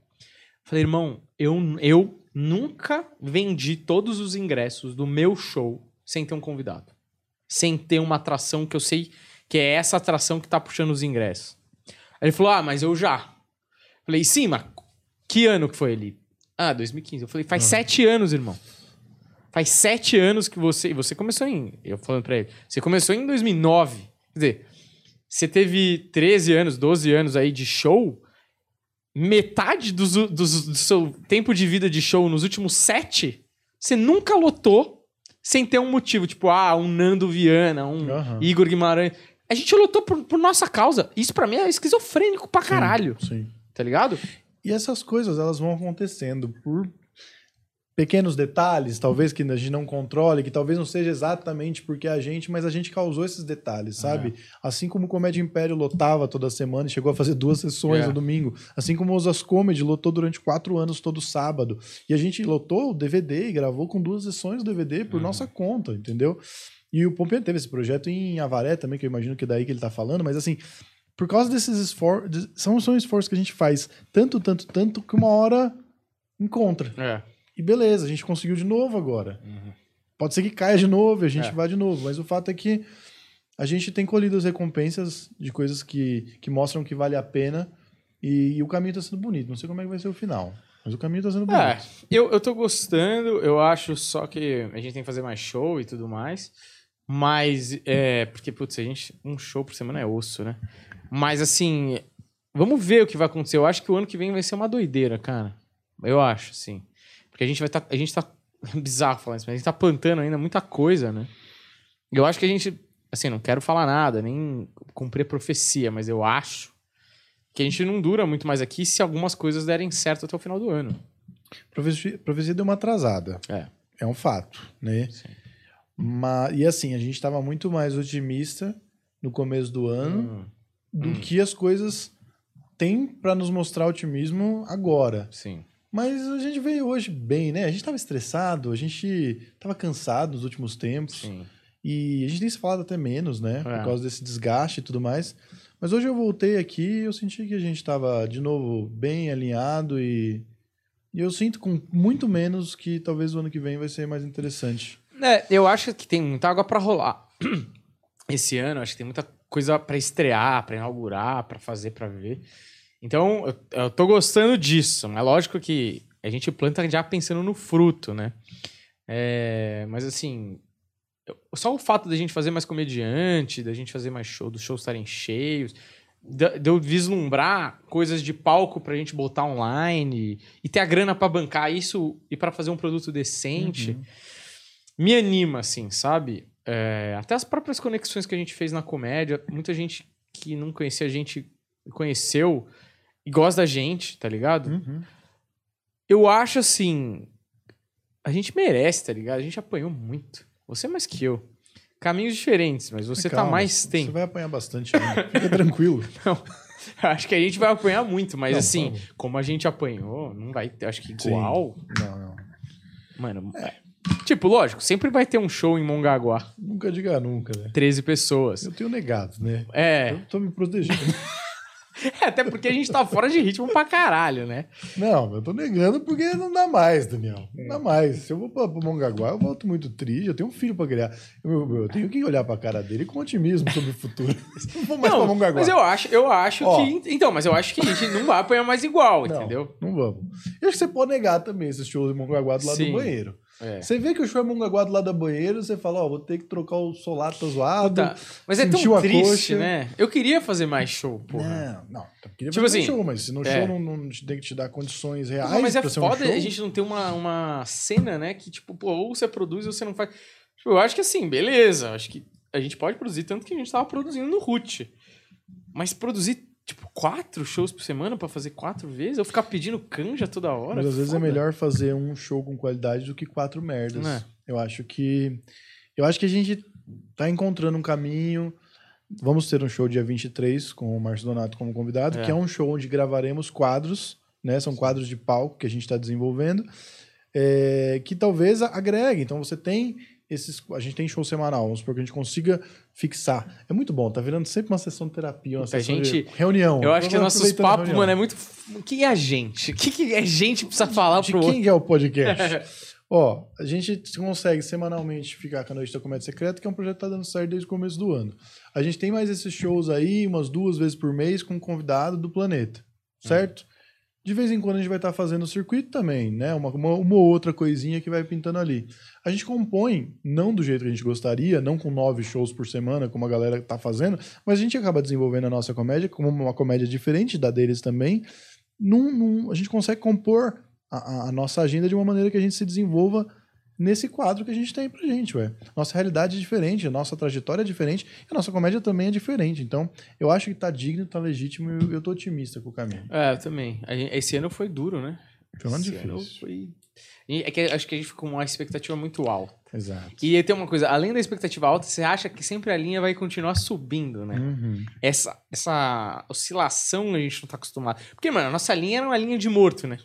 Falei, irmão, eu, eu nunca vendi todos os ingressos do meu show sem ter um convidado. Sem ter uma atração que eu sei que é essa atração que tá puxando os ingressos. Aí ele falou, ah, mas eu já. Falei, sim, mas que ano que foi ele? Ah, 2015. Eu falei, faz sete anos, irmão. Faz sete anos que você. E você começou em. Eu falando pra ele. Você começou em 2009. Quer dizer, você teve 13 anos, 12 anos aí de show. Metade dos, dos- do seu tempo de vida de show nos últimos sete, você nunca lotou sem ter um motivo. Tipo, ah, um Nando Viana, um Aham. Igor Guimarães. A gente lotou por, por nossa causa. Isso pra mim é esquizofrênico pra caralho. Sim. Tá ligado? E essas coisas, elas vão acontecendo por pequenos detalhes, talvez que a gente não controle, que talvez não seja exatamente porque é a gente, mas a gente causou esses detalhes, sabe? Assim como o Comédia Império lotava toda semana e chegou a fazer duas sessões É. no domingo, assim como o Osas Comedy lotou durante quatro anos todo sábado, e a gente lotou o DVD e gravou com duas sessões do DVD por Uhum. nossa conta, entendeu? E o Pompeu teve esse projeto em Avaré também, que eu imagino que é daí que ele tá falando, mas assim, por causa desses esforços, são, são esforços que a gente faz tanto, tanto, tanto, que uma hora encontra. É. E beleza, a gente conseguiu de novo agora. Pode ser que caia de novo e a gente É. vá de novo, mas o fato é que a gente tem colhido as recompensas de coisas que, que mostram que vale a pena e, e o caminho tá sendo bonito. Não sei como é que vai ser o final, mas o caminho tá sendo bonito. É, eu, eu tô gostando, eu acho só que a gente tem que fazer mais show e tudo mais. Mas, é, porque, putz, a gente, um show por semana é osso, né? Mas, assim, vamos ver o que vai acontecer. Eu acho que o ano que vem vai ser uma doideira, cara. Eu acho, sim. Porque a gente vai tá, a gente tá, bizarro falar isso, mas a gente tá plantando ainda muita coisa, né? Eu acho que a gente, assim, não quero falar nada, nem cumprir a profecia, mas eu acho que a gente não dura muito mais aqui se algumas coisas derem certo até o final do ano. Profecia, profecia deu uma atrasada. É. É um fato, né? Sim. Mas, e assim, a gente estava muito mais otimista no começo do ano Hum, do Hum. que as coisas têm para nos mostrar otimismo agora. sim. Mas a gente veio hoje bem, né? A gente tava estressado, a gente tava cansado nos últimos tempos. Sim. E a gente tem se falado até menos, né? Por É. causa desse desgaste e tudo mais. Mas hoje eu voltei aqui e eu senti que a gente tava de novo bem alinhado e, e eu sinto com muito menos que talvez o ano que vem vai ser mais interessante. É, eu acho que tem muita água pra rolar. Esse ano, acho que tem muita coisa pra estrear, pra inaugurar, pra fazer, pra ver. Então, eu, eu tô gostando disso. Mas lógico que a gente planta já pensando no fruto, né? É, mas assim, só o fato da gente fazer mais comediante, da gente fazer mais show, dos shows estarem cheios, de eu vislumbrar coisas de palco pra gente botar online e ter a grana pra bancar isso e pra fazer um produto decente, me anima, assim, sabe? É, até as próprias conexões que a gente fez na comédia, muita gente que não conhecia a gente conheceu e gosta da gente, tá ligado? Uhum. Eu acho assim. A gente merece, tá ligado? A gente apanhou muito. Você mais que eu. Caminhos diferentes, mas você tá Calma, mais Você tempo. vai apanhar bastante ainda. Fica tranquilo. Acho que a gente vai apanhar muito, mas Não, assim, vamos. como a gente apanhou, não vai ter, acho que Sim. igual. Não, não. Mano, é. tipo, lógico, sempre vai ter um show em Mongaguá. Nunca diga nunca, né? 13 pessoas. Eu tenho negado, né? É. Eu tô me protegendo. É, até porque a gente tá fora de ritmo pra caralho, né? Não, eu tô negando porque não dá mais, Daniel. Não dá mais. Se eu vou pra, pra Mongaguá, eu volto muito triste. Eu tenho um filho pra criar. Eu, eu tenho que olhar pra cara dele com otimismo sobre o futuro. não vou mais pra Não, Mongaguá. mas eu acho, eu acho Ó. que. Então, mas eu acho que a gente não vai apanhar mais igual, Não, entendeu? Não vamos. Eu acho que você pode negar também esses shows de Mongaguá do lado Sim. do banheiro. É. Você vê que o show é Mongaguá do lado do banheiro, você fala, ó, vou ter que trocar o solata zoado. Puta, mas é tão triste, coxa. né? Eu queria fazer mais show, porra. Não, não. Eu queria Tipo fazer um assim, show, mas se no é. show não, não tem que te dar condições reais Não, mas é um foda show. a gente não ter uma, uma cena, né? Que, tipo, pô, ou você produz ou você não faz. Tipo, eu acho que assim, beleza. Acho que a gente pode produzir tanto que a gente tava produzindo no Root. Mas produzir, tipo, quatro shows por semana pra fazer quatro vezes? Eu ficar pedindo canja toda hora? Mas às vezes é melhor fazer um show com qualidade do que quatro merdas. É? Eu acho que. Eu acho que a gente tá encontrando um caminho. Vamos ter um show dia 23 com o Márcio Donato como convidado, É. que é um show onde gravaremos quadros, né? São quadros de palco que a gente está desenvolvendo, é, que talvez agregue. Então você tem esses. A gente tem show semanal, vamos supor que a gente consiga fixar. É muito bom, tá virando sempre uma sessão de terapia, uma Puta, sessão gente- de reunião. Eu acho que nossos papos, reunião. mano, é muito. O que é a gente? O que, que a gente precisa falar De pro quem outro? é o podcast? Ó, a gente consegue semanalmente ficar com a Noite da Comédia Secreta, que é um projeto que tá dando certo desde o começo do ano. A gente tem mais esses shows aí, umas duas vezes por mês, com um convidado do planeta, certo? De vez em quando a gente vai estar fazendo o circuito também, né? Uma, uma, uma ou outra coisinha que vai pintando ali. A gente compõe, não do jeito que a gente gostaria, não com nove shows por semana, como a galera tá fazendo, mas a gente acaba desenvolvendo a nossa comédia como uma comédia diferente da deles também. Num, num- a gente consegue compor a- a nossa agenda de uma maneira que a gente se desenvolva nesse quadro que a gente tem pra gente, ué. Nossa realidade é diferente, nossa trajetória é diferente, e a nossa comédia também é diferente. Então, eu acho que tá digno, tá legítimo e eu, eu tô otimista com o caminho. É, eu também. Esse ano foi duro, né? Foi um ano Esse ano difícil. foi. E É que acho que a gente ficou com uma expectativa muito alta. Exato. E tem uma coisa, além da expectativa alta, você acha que sempre a linha vai continuar subindo, né? Uhum. Essa, essa oscilação a gente não tá acostumado. Porque, mano, a nossa linha era uma linha de morto, né?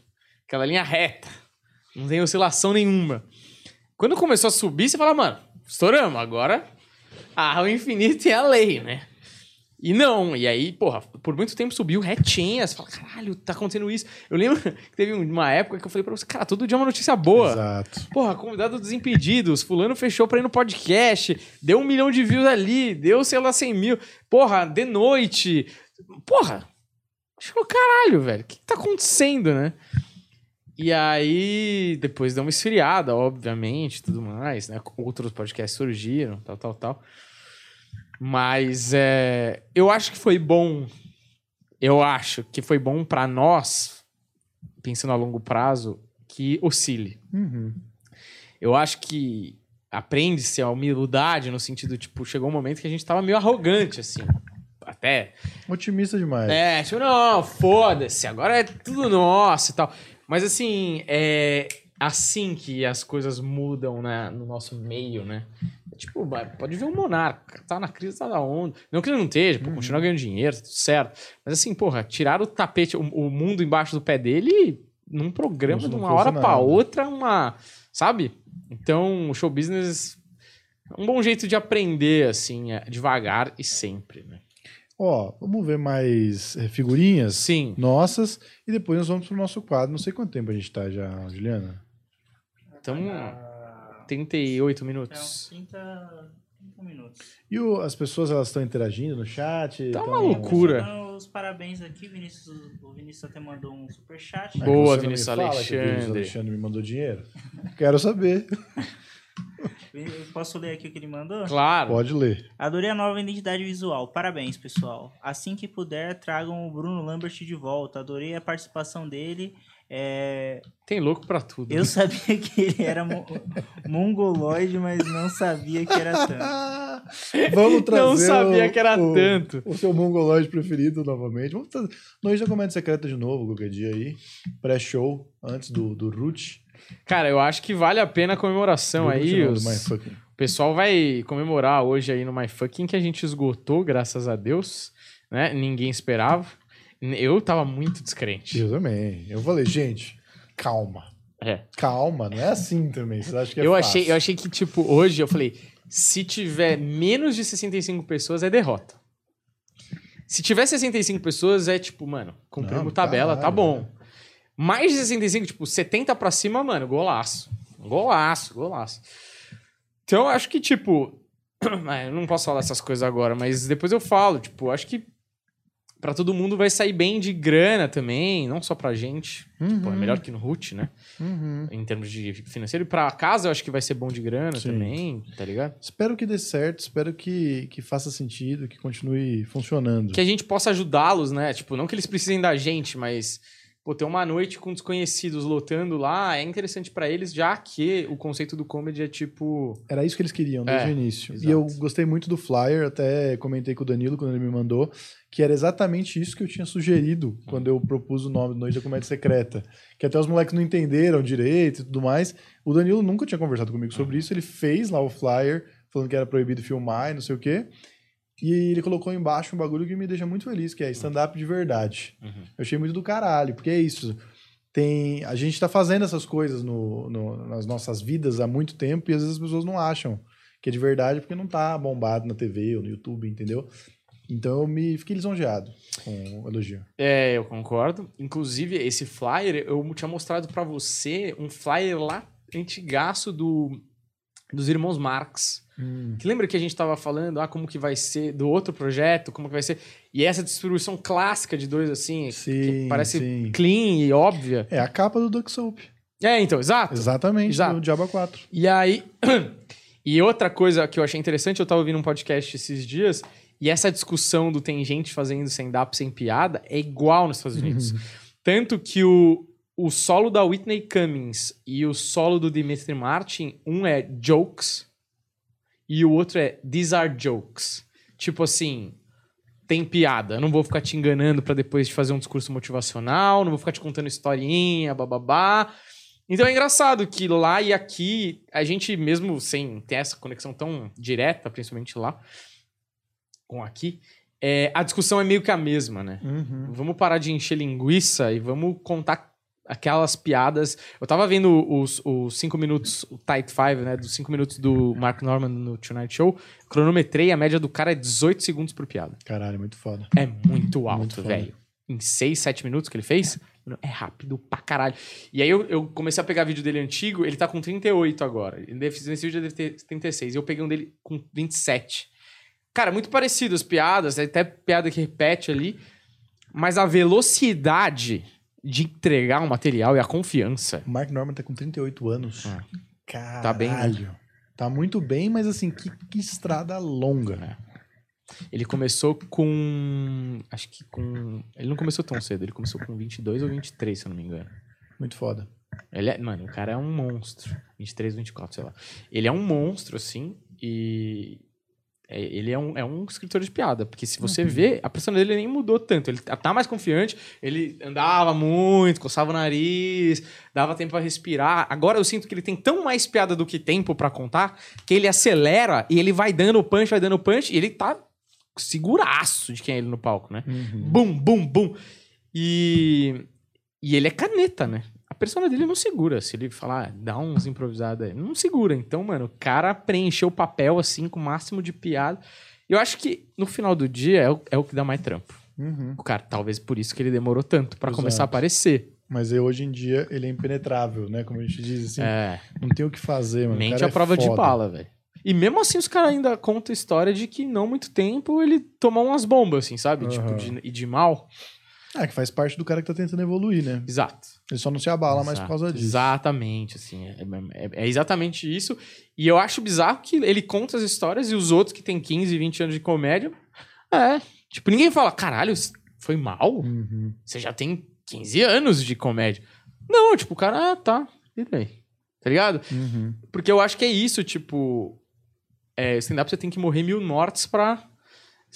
Aquela linha reta. Não tem oscilação nenhuma. Quando começou a subir, você fala, mano, estouramos, agora a o infinito é a lei, né? E não, e aí, porra, por muito tempo subiu retinha. Você fala, caralho, tá acontecendo isso. Eu lembro que teve uma época que eu falei pra você, cara, todo dia é uma notícia boa. Exato. Porra, convidado dos Impedidos, fulano fechou pra ir no podcast, deu um milhão de views ali, deu, sei lá, 100 mil. Porra, de noite. Porra, acho que caralho, velho, o que, que tá acontecendo, né? E aí, depois deu uma esfriada, obviamente, tudo mais, né? Outros podcasts surgiram, tal, tal, tal. Mas é, eu acho que foi bom. Eu acho que foi bom pra nós, pensando a longo prazo, que oscile. Uhum. Eu acho que aprende-se a humildade no sentido, tipo, chegou um momento que a gente tava meio arrogante, assim. Até. Otimista demais. É, tipo, não, foda-se, agora é tudo nosso e tal. Mas assim, é assim que as coisas mudam né, no nosso meio, né? Tipo, vai- pode ver um monarca, tá na crise, tá da onda. Não que ele não esteja, pô, continua ganhando dinheiro, tudo certo. Mas assim, porra, tirar o tapete, o, o mundo embaixo do pé dele num programa se de não uma hora pra nada. outra, uma. Sabe? Então, o show business é um bom jeito de aprender, assim, é, devagar e sempre, né? Ó, vamos ver mais eh, figurinhas Sim. nossas e depois nós vamos pro nosso quadro. Não sei quanto tempo a gente tá já, Juliana. Então, Ah, 38 é uns minutos. 30, 30 minutos. E o- as pessoas elas estão interagindo no chat? Tá tão- uma loucura. Não, os parabéns aqui. Vinícius, o Vinícius até mandou um superchat. Boa, Você não me Vinícius fala que o Alexandre. Vinícius Alexandre me mandou dinheiro? Quero saber. Eu posso ler aqui o que ele mandou? Claro. Pode ler. Adorei a nova identidade visual. Parabéns, pessoal. Assim que puder, tragam o Bruno Lambert de volta. Adorei a participação dele. É, Tem louco pra tudo. Eu sabia que ele era mo- mongoloide, mas não sabia que era tanto. Vamos trazer Não sabia o- que era o- tanto. O seu mongoloide preferido novamente. Vamos trazer. Nós já comédia secreta de novo qualquer dia aí. Pré-show, antes do, do Root. Cara, eu acho que vale a pena a comemoração aí. Os-. O pessoal vai comemorar hoje aí no My Fucking que a gente esgotou, graças a Deus. Né? Ninguém esperava. Eu tava muito descrente. Eu também. Eu falei, gente, calma. É. Calma, não é assim também. Vocês acham que é eu, fácil. achei, eu achei que, tipo, hoje eu falei: se tiver menos de 65 pessoas, é derrota. Se tiver 65 pessoas, é tipo, mano, cumprimos Não, tabela, tá bom. Mais de 65, tipo, 70 pra cima, mano, golaço. Golaço, golaço. Então, eu acho que, tipo. ah, eu não posso falar essas coisas agora, mas depois eu falo. Tipo, acho que pra todo mundo vai sair bem de grana também, não só pra gente. Pô, é Uhum. melhor que no Root, né? Uhum. Em termos de financeiro. E pra casa, eu acho que vai ser bom de grana Sim. também, tá ligado? Espero que dê certo, espero que, que faça sentido, que continue funcionando. Que a gente possa ajudá-los, né? Tipo, não que eles precisem da gente, mas. Pô, ter uma noite com desconhecidos lotando lá é interessante pra eles, já que o conceito do comedy é tipo. Era isso que eles queriam desde É, o início. exato. E eu gostei muito do flyer, até comentei com o Danilo quando ele me mandou, que era exatamente isso que eu tinha sugerido quando eu propus o nome do Noite da Comédia Secreta. Que até os moleques não entenderam direito e tudo mais. O Danilo nunca tinha conversado comigo sobre isso, ele fez lá o flyer, falando que era proibido filmar e não sei o quê. E ele colocou embaixo um bagulho que me deixa muito feliz, que é stand-up de verdade. Uhum. Eu achei muito do caralho, porque é isso. Tem, a gente tá fazendo essas coisas no, no- nas nossas vidas há muito tempo e às vezes as pessoas não acham que é de verdade porque não tá bombado na TV ou no YouTube, entendeu? Então eu me fiquei lisonjeado com o elogio. É, eu concordo. Inclusive, esse flyer, eu tinha mostrado pra você um flyer lá antigaço do, dos irmãos Marx. Que lembra que a gente tava falando, ah, como que vai ser, do outro projeto, como que vai ser. E essa distribuição clássica de dois, assim, que Sim, parece sim. clean e óbvia. É a capa do Duck Soap. É, então, exato. Exatamente, Exato. do Diaba 4. E aí. e outra coisa que eu achei interessante, eu tava ouvindo um podcast esses dias, e essa discussão do tem gente fazendo stand-up sem piada é igual nos Estados Unidos. Tanto que o, o solo da Whitney Cummings e o solo do Dimitri Martin, um é jokes e o outro é these are jokes. Tipo assim, tem piada. Eu não vou ficar te enganando pra depois te fazer um discurso motivacional, não vou ficar te contando historinha, bababá. Então é engraçado que lá e aqui, a gente mesmo sem ter essa conexão tão direta, principalmente lá, com aqui, é, a discussão é meio que a mesma, né? Uhum. Vamos parar de encher linguiça e vamos contar aquelas piadas. Eu tava vendo os, os cinco minutos, o Tight Five, né? Dos cinco minutos do Mark Norman no Tonight Show. Cronometrei, a média do cara é 18 segundos por piada. Caralho, muito foda. É muito alto, velho. Em 6, 7 minutos que ele fez, é rápido pra caralho. E aí eu, eu comecei a pegar vídeo dele antigo, ele tá com 38 agora. Ele deve, nesse vídeo deve ter 36. E eu peguei um dele com 27. Cara, muito parecido as piadas, até piada que repete ali. Mas a velocidade de entregar um material e a confiança. O Mark Norman tá com 38 anos. Ah. Caralho. Tá bem, né? Tá muito bem, mas assim, que, que estrada longa. É. Ele começou com. Acho que com. Ele não começou tão cedo, ele começou com 22 ou 23, se eu não me engano. Muito foda. Ele é, mano, o cara é um monstro. 23, 24, sei lá. Ele é um monstro, assim, e. é- ele é um, é um escritor de piada, porque se você vê, a persona dele nem mudou tanto. Ele tá mais confiante, ele andava muito, coçava o nariz, dava tempo pra respirar. Agora eu sinto que ele tem tão mais piada do que tempo pra contar, que ele acelera e ele vai dando punch, vai dando punch, e ele tá seguraço de quem é ele no palco, né? Bum, bum, bum. E, e ele é caneta, né? A persona dele não segura. Se ele falar, dá uns improvisados aí, não segura. Então, mano, o cara preencheu o papel assim com o máximo de piada. Eu acho que no final do dia é o, é o que dá mais trampo. Uhum. O cara, talvez por isso que ele demorou tanto pra Exato. começar a aparecer. Mas eu, hoje em dia ele é impenetrável, né? Como a gente diz assim. é, Não tem o que fazer, mano. Mente a é prova de foda. bala, velho. E mesmo assim, os caras ainda contam a história de que não muito tempo ele tomou umas bombas, assim, sabe? Tipo, Aham. de, e de mal. É, que faz parte do cara que tá tentando evoluir, né? Exato. Ele só não se abala mais por Exato. causa disso. Exatamente, assim. É, é- é exatamente isso. E eu acho bizarro que ele conta as histórias e os outros que têm 15, 20 anos de comédia. É. Tipo, ninguém fala, caralho, foi mal? Uhum. Você já tem 15 anos de comédia. Não, tipo, o cara, ah, tá. E daí? Tá ligado? Uhum. Porque eu acho que é isso, tipo. É, stand-up você tem que morrer mil mortes pra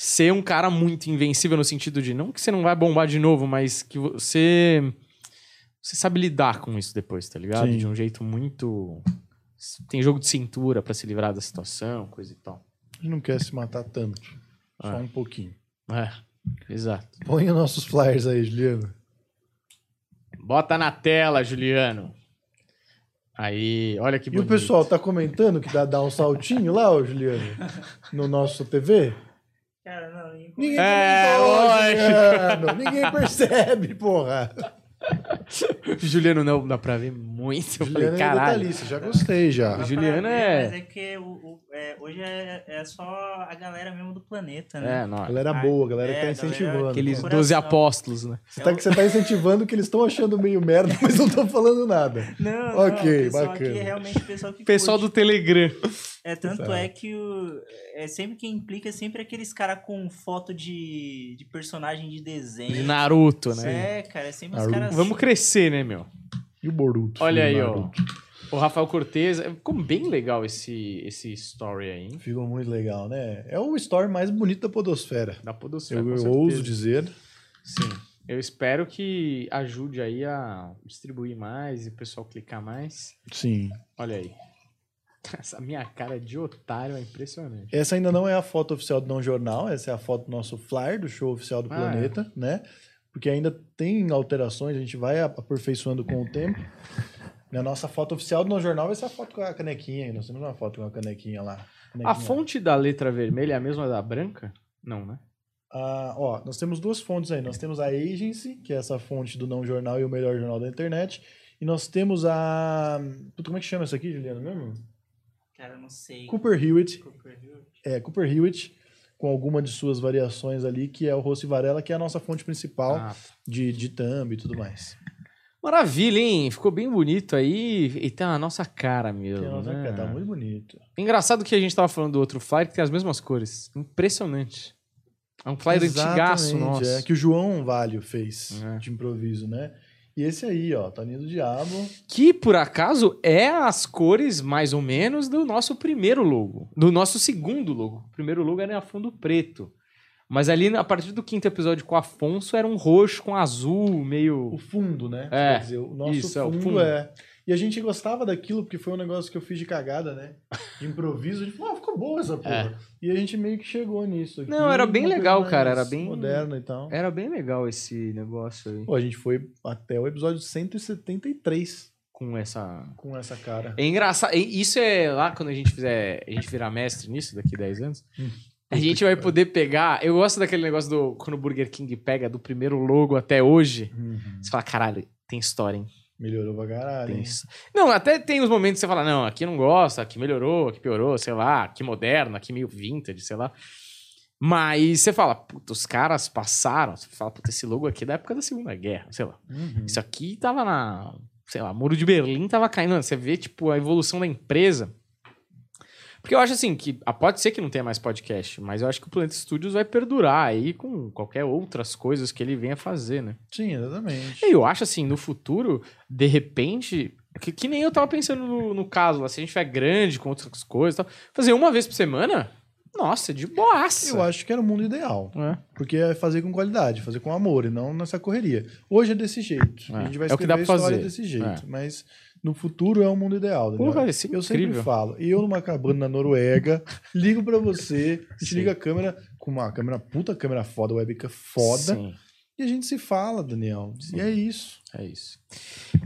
ser um cara muito invencível no sentido de não que você não vai bombar de novo, mas que você. Você sabe lidar com isso depois, tá ligado? Sim. De um jeito muito. Tem jogo de cintura pra se livrar da situação, coisa e tal. A gente não quer se matar tanto. Só É. um pouquinho. É, exato. Põe os nossos flyers aí, Juliano. Bota na tela, Juliano. Aí, olha que E bonito. o pessoal tá comentando que dá, dá um saltinho lá, ô Juliano? No nosso TV? Cara, não, ninguém Ninguém É, lógico. Ninguém percebe, porra. Juliano não dá pra ver muito. Eu Juliano falei, é caralho. detalhista, já gostei já. Ver, é- Mas é que o, o- é, hoje é, é só a galera mesmo do planeta, né? É, não. Galera boa, galera que É, tá galera- incentivando. Aqueles Coração. 12 apóstolos, né? Você tá, você tá incentivando que eles estão achando meio merda, mas não estão falando nada. Não, Ok, não, bacana. Aqui é realmente o pessoal que Pessoal do curte. Telegram. É, tanto Exato. é que o, é sempre quem implica é sempre aqueles caras com foto de, de personagem de desenho. De Naruto, né? É, cara, é sempre Naruto. os caras. Vamos crescer, né, meu? E o Boruto? Olha aí, do ó. Naruto? O Rafael Cortez. Ficou bem legal esse, esse story aí, hein? Ficou muito legal, né? É o story mais bonito da podosfera. Da Podosfera, Eu, eu ouso dizer. Sim. Eu espero que ajude aí a distribuir mais e o pessoal clicar mais. Sim. Olha aí. Essa minha cara de otário é impressionante. Essa ainda não é a foto oficial do Não Jornal, essa é a foto do nosso flyer do show oficial do Ah, Planeta, né? Porque ainda tem alterações, a gente vai aperfeiçoando com o tempo. Na nossa foto oficial do Não Jornal vai ser a foto com a canequinha. Nós temos uma foto com a canequinha lá. A Canequinha. fonte da letra vermelha é a mesma da branca? Não, né? Ah, ó, nós temos duas fontes aí. Nós temos a Agency, que é essa fonte do Não Jornal e o melhor jornal da internet. E nós temos a. Puta, como é que chama isso aqui, Juliano mesmo? Cara, eu não sei. Cooper Hewitt. Cooper Hewitt. É, Cooper Hewitt, com alguma de suas variações ali, que é o Rossi Varela, que é a nossa fonte principal Ah, de, de thumb e tudo mais. Maravilha, hein? Ficou bem bonito aí e tem a nossa cara mesmo. É a nossa né? cara, tá muito bonito. Engraçado que a gente tava falando do outro flyer que tem as mesmas cores. Impressionante. É um flyer antigaço Exatamente, nosso. É, que o João Valho fez É. de improviso, né? E esse aí, ó, Toninho do Diabo. Que, por acaso, é as cores, mais ou menos, do nosso primeiro logo. Do nosso segundo logo. O primeiro logo era a fundo preto. Mas ali, a partir do quinto episódio com o Afonso, era um roxo com azul, meio... O fundo, né? É, Quer dizer, o nosso isso, é o fundo, fundo. é. E a gente gostava daquilo porque foi um negócio que eu fiz de cagada, né? De improviso. Falou, ah, ficou boa essa porra. E a gente meio que chegou nisso. Aqui, É. Não, era bem legal, cara, era bem- Moderna e tal. Era bem legal esse negócio aí. Pô, a gente foi até o episódio 173 Com essa... com essa cara. É engraçado. Isso é lá quando a gente fizer. A gente virar mestre nisso daqui 10 anos. Hum. A gente vai poder pegar. Eu gosto daquele negócio do. Quando o Burger King pega do primeiro logo até hoje. Uhum. Você fala, caralho, tem história, hein? Melhorou pra caralho. Tem. Não, até tem os momentos que você fala, não, aqui não gosta, aqui melhorou, aqui piorou, sei lá, aqui moderno, aqui meio vintage, sei lá. Mas você fala, puta, os caras passaram. Você fala, puta, esse logo aqui é da época da Segunda Guerra, sei lá. Uhum. Isso aqui tava na. Sei lá, Muro de Berlim tava caindo. Você vê, tipo, a evolução da empresa. Porque eu acho assim que. ah, Pode ser que não tenha mais podcast, mas eu acho que o Planeta Studios vai perdurar aí com qualquer outras coisas que ele venha fazer, né? Sim, exatamente. E eu acho assim, no futuro, de repente. Que, que nem eu tava pensando no, no caso lá, se a gente tiver grande com outras coisas e tal. Fazer uma vez por semana? Nossa, de boaça. Eu acho que era o mundo ideal. É. Porque é fazer com qualidade, fazer com amor e não nessa correria. Hoje é desse jeito. É, A gente vai é o que dá escrever pra a história fazer. desse jeito. É. Mas no futuro é o mundo ideal. Daniel. Pô, vai ser eu sempre falo, eu numa cabana na Noruega, ligo pra você, Sim. liga a câmera com uma câmera puta, câmera foda, webcam foda, Sim, e a gente se fala, Daniel. E é isso. é isso.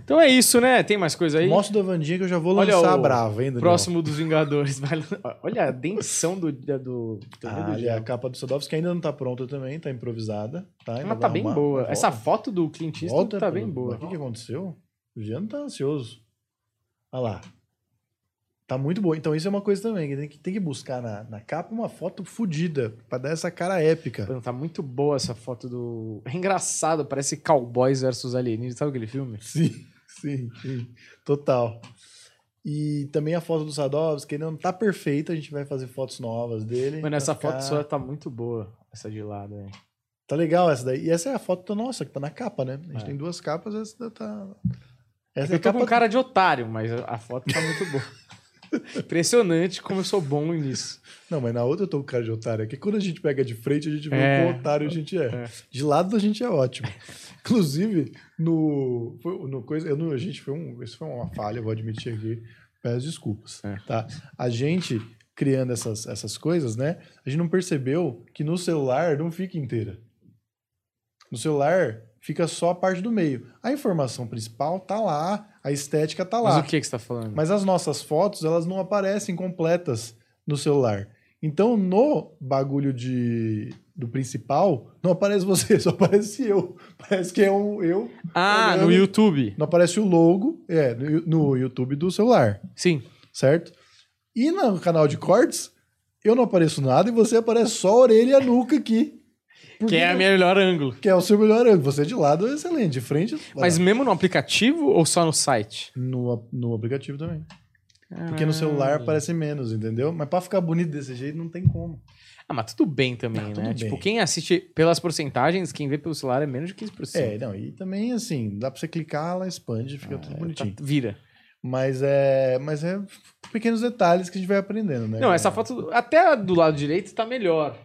Então é isso, né? Tem mais coisa aí? Mostra da Vandinha que eu já vou Olha lançar o a brava, hein, Daniel? Próximo dos Vingadores. Olha a denção do. do, do, Ah, do ali a capa do Sadovski que ainda não tá pronta também, tá improvisada. Tá, Mas vai tá bem arrumar. boa. Essa foto do Clint Eastwood Volta tá pro- bem boa. O que, que aconteceu? O Jean tá ansioso. Olha lá. Tá muito boa. Então isso é uma coisa também, que tem que, tem que buscar na, na capa uma foto fodida, pra dar essa cara épica. Tá muito boa essa foto do. É engraçado, parece Cowboys versus Alienígenas. Sabe aquele filme? Sim, sim, sim. Total. E também a foto do Sadovski, ele não tá perfeita, a gente vai fazer fotos novas dele. Mano, essa pra foto ficar- sua tá muito boa. Essa de lado aí. Tá legal essa daí. E essa é a foto nossa, que tá na capa, né? A gente É. tem duas capas, essa tá. É Essa que é eu tô capa. com cara de otário, mas a foto tá muito boa. Impressionante como eu sou bom nisso. Não, mas na outra eu tô com cara de otário. Aqui quando a gente pega de frente, a gente vê É. o quão otário a gente é. É. De lado a gente é ótimo. Inclusive, no. Foi, no coisa, eu não, a gente foi um. Isso foi uma falha, vou admitir aqui. Peço desculpas. É. Tá? A gente criando essas, essas coisas, né? A gente não percebeu que no celular não fica inteira. No celular fica só a parte do meio. A informação principal tá lá, a estética tá lá. Mas o que que você tá falando? Mas as nossas fotos, elas não aparecem completas no celular. Então, no bagulho de, do principal, não aparece você, só aparece eu. Parece que é um eu. ah, no YouTube. Não aparece o logo, é, no, no YouTube do celular, Sim. certo? E no canal de cortes, eu não apareço nada e você aparece só a orelha e a nuca aqui. Por Que é o melhor ângulo. Que é o seu melhor ângulo. Você de lado é excelente, de frente. Mas mesmo no aplicativo ou só no site? no, no aplicativo também. Porque no celular Caralho. aparece menos, entendeu? Mas pra ficar bonito desse jeito não tem como. Ah, mas tudo bem também, Ah, né? Tipo, bem. quem assiste pelas porcentagens, quem vê pelo celular é menos de 15%. É, não, e também assim, dá pra você clicar, ela expande, fica tudo Tá- bonitinho. vira. Mas é, mas é pequenos detalhes que a gente vai aprendendo, né? Não, essa foto, até do lado direito tá melhor.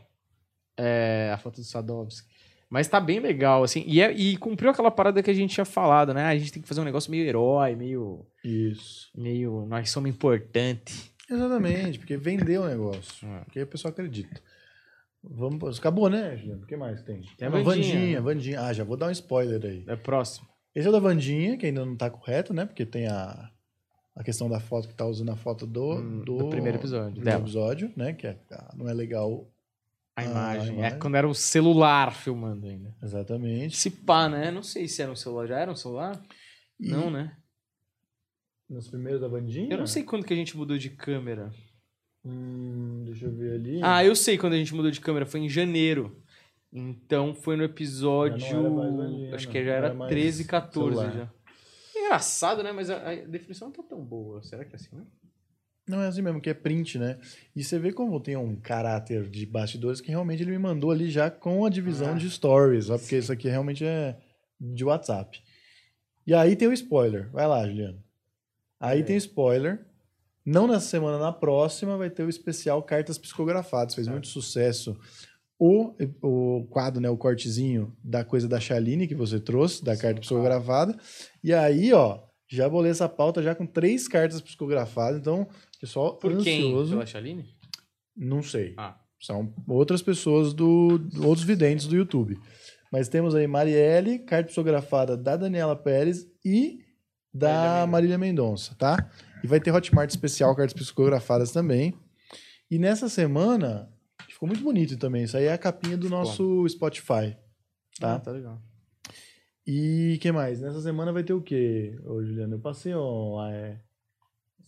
É, a foto do Sadovski. Mas tá bem legal, assim. E, é- e cumpriu aquela parada que a gente tinha falado, né? A gente tem que fazer um negócio meio herói, meio. Isso. meio nós somos importante. Exatamente, porque vendeu o negócio. É. Porque o pessoal acredita. Vamos, acabou, né, Juliano? O que mais tem? Tem a Vandinha. Vandinha, Vandinha. Ah, já vou dar um spoiler aí. É próximo. Esse é o da Vandinha, que ainda não tá correto, né? Porque tem a, a questão da foto que tá usando a foto do, Hum, do, do primeiro episódio, do dela. episódio, né? Que é- ah, não é legal A Ah, imagem. a É imagem. quando era o celular filmando ainda. exatamente. Se pá, né? Não sei se era um celular. Já era um celular? E Não, né? Nos primeiros da Vandinha? Eu não sei quando que a gente mudou de câmera. Hum, deixa eu ver ali. Ah, eu sei quando a gente mudou de câmera. Foi em janeiro. Então foi no episódio. Vandinha, acho que já era Era mais 13, 14 celular. já. Engraçado, né? Mas a, a definição não tá tão boa. Será que é assim, né? Não é assim mesmo, que é print, né? E você vê como tem um caráter de bastidores que realmente ele me mandou ali já com a divisão Ah. de stories, ó, porque isso aqui realmente é de WhatsApp. E aí tem o spoiler. Vai lá, Juliano. Aí É. tem spoiler. Não nessa semana, na próxima vai ter o especial Cartas Psicografadas. Fez Certo. muito sucesso. O, o quadro, né, o cortezinho da coisa da Chaline que você trouxe, da Sim, carta claro. psicografada. E aí, ó, já bolei essa pauta já com três cartas psicografadas. Então, pessoal Por quem? ansioso. Pela Chaline? Não sei. Ah. São outras pessoas do, outros videntes do YouTube. Mas temos aí Marielle, carta psicografada da Daniela Pérez e da Marília Mendonça, tá? E vai ter Hotmart especial, cartas psicografadas também. E nessa semana, ficou muito bonito também. Isso aí é a capinha do nosso Spotify, tá? Ah, tá legal. E que mais? Nessa semana vai ter o quê, ô Juliano? Eu passei ó, é,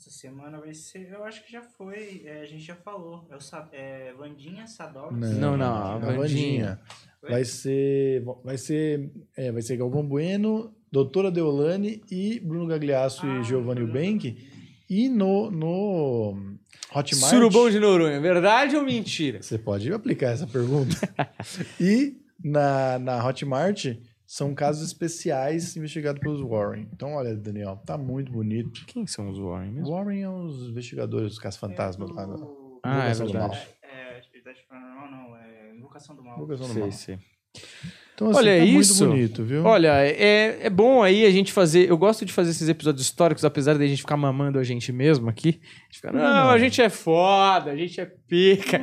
Essa semana vai ser. Eu acho que já foi. é, a gente já falou. É, o Sa- é Vandinha Sadovski. Não, não, a a Vandinha. Vandinha. Vai ser, vai ser, é, vai ser Galvão Bueno, Doutora Deolane e Bruno Gagliasso Ah, e Giovanni Bruno. Eubank. E no, no Hotmart... Surubom de Noronha, verdade ou mentira? Você pode aplicar essa pergunta. e na, na Hotmart são casos especiais investigados pelos Warren. Então, olha, Daniel, tá muito bonito. Quem são os Warren mesmo? Warren é os investigadores dos casos fantasmas É lá. do- no- Ah, é do verdade. Mal. É, atividade paranormal não, é invocação do mal. Invocação do Sei, Mal. sei. Então, assim, Olha tá isso. muito bonito, viu? Olha, é, é bom aí a gente fazer. Eu gosto de fazer esses episódios históricos, apesar de a gente ficar mamando a gente mesmo aqui. A gente fica, não, Não. a gente é foda, a gente é pica.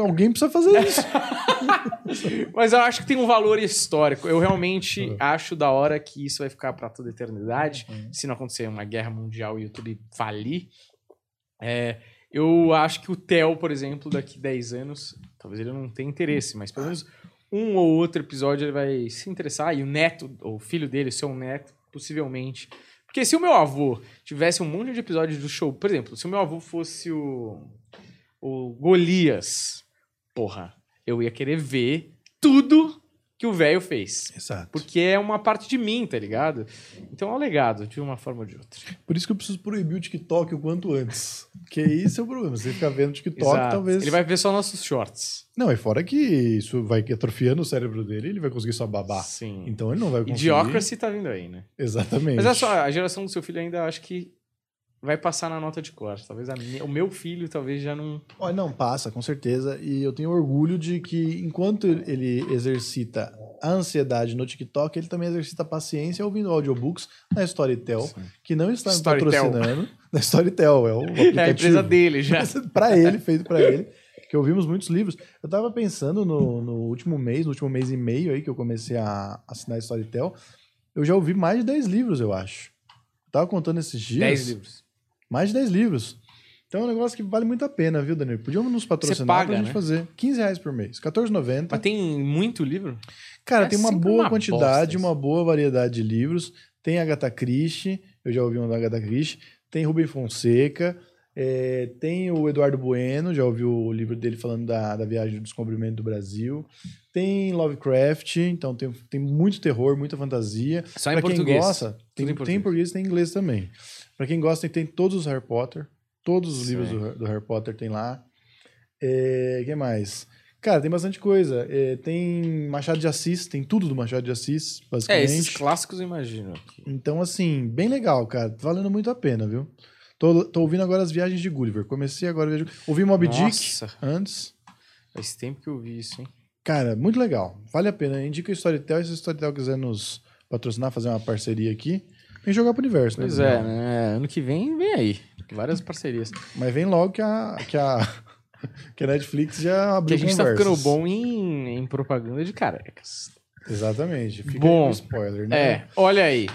Alguém precisa fazer isso. Mas eu acho que tem um valor histórico. Eu realmente Uhum. acho da hora que isso vai ficar pra toda a eternidade. Uhum. Se não acontecer uma guerra mundial e o YouTube falir. É, eu acho que o Theo, por exemplo, daqui 10 anos, talvez ele não tenha interesse, mas pelo menos um ou outro episódio ele vai se interessar. E o neto, ou o filho dele, seu neto, possivelmente. Porque se o meu avô tivesse um monte de episódios do show, por exemplo, se o meu avô fosse o, o Golias, porra, eu ia querer ver tudo que o velho fez. Exato. Porque é uma parte de mim, tá ligado? Então é um legado, de uma forma ou de outra. Por isso que eu preciso proibir o TikTok o quanto antes. Porque esse é o problema. Você fica vendo TikTok, Exato. talvez. Ele vai ver só nossos shorts. Não, e fora que isso vai atrofiando o cérebro dele, ele vai conseguir só babar. Sim. Então ele não vai conseguir. Idiocracy tá vindo aí, né? Exatamente. Mas olha só, a geração do seu filho ainda acho que vai passar na nota de corte. Talvez a minha- o meu filho talvez já não. Olha, não, passa, com certeza. E eu tenho orgulho de que, enquanto ele exercita a ansiedade no TikTok, ele também exercita a paciência ouvindo audiobooks na Storytel, que não está me Storytel. patrocinando. Na Storytel, é o É a empresa dele já. para ele, feito para ele. Que ouvimos muitos livros. Eu tava pensando no, no último mês, no último mês e meio aí que eu comecei a assinar a Storytel, eu já ouvi mais de 10 livros, eu acho. Eu tava contando esses dias. 10 livros. Mais de 10 livros. Então é um negócio que vale muito a pena, viu, Danilo? Podíamos nos patrocinar paga, pra gente né? fazer 15 reais por mês, R$14,90. Mas tem muito livro? Cara, é tem uma boa uma quantidade, bosta uma boa variedade de livros. Tem Agatha Christie, eu já ouvi um da Agatha Christie. Tem Rubem Fonseca. é, tem o Eduardo Bueno, já ouviu o livro dele falando da, da viagem do descobrimento do Brasil. Tem Lovecraft, então tem, tem muito terror, muita fantasia. Só em Pra quem português. gosta, tem, em tem português. em português e tem em inglês também. Pra quem gosta, tem, todos os Harry Potter. Todos os Sim. livros do, do Harry Potter tem lá. É, que mais? Cara, tem bastante coisa. É, tem Machado de Assis, tem tudo do Machado de Assis, É, basicamente. esses clássicos eu imagino. Então, assim, bem legal, cara. Tá valendo muito a pena, viu? Tô, tô ouvindo agora as viagens de Gulliver. Comecei agora a viagem. Ouvi Mob Dick Nossa, antes. faz tempo que eu vi isso, hein? Cara, muito legal. Vale a pena. Indica o Storytel. E se o Storytel quiser nos patrocinar, fazer uma parceria aqui, vem jogar pro universo, né? Pois é, né? Ano que vem, vem aí. Várias parcerias. Mas vem logo que a, que a, que a Netflix já Que abriu a gente tá conversas. ficando bom em, em propaganda de carecas. Exatamente. Fica Bom, o spoiler, né? É, olha aí.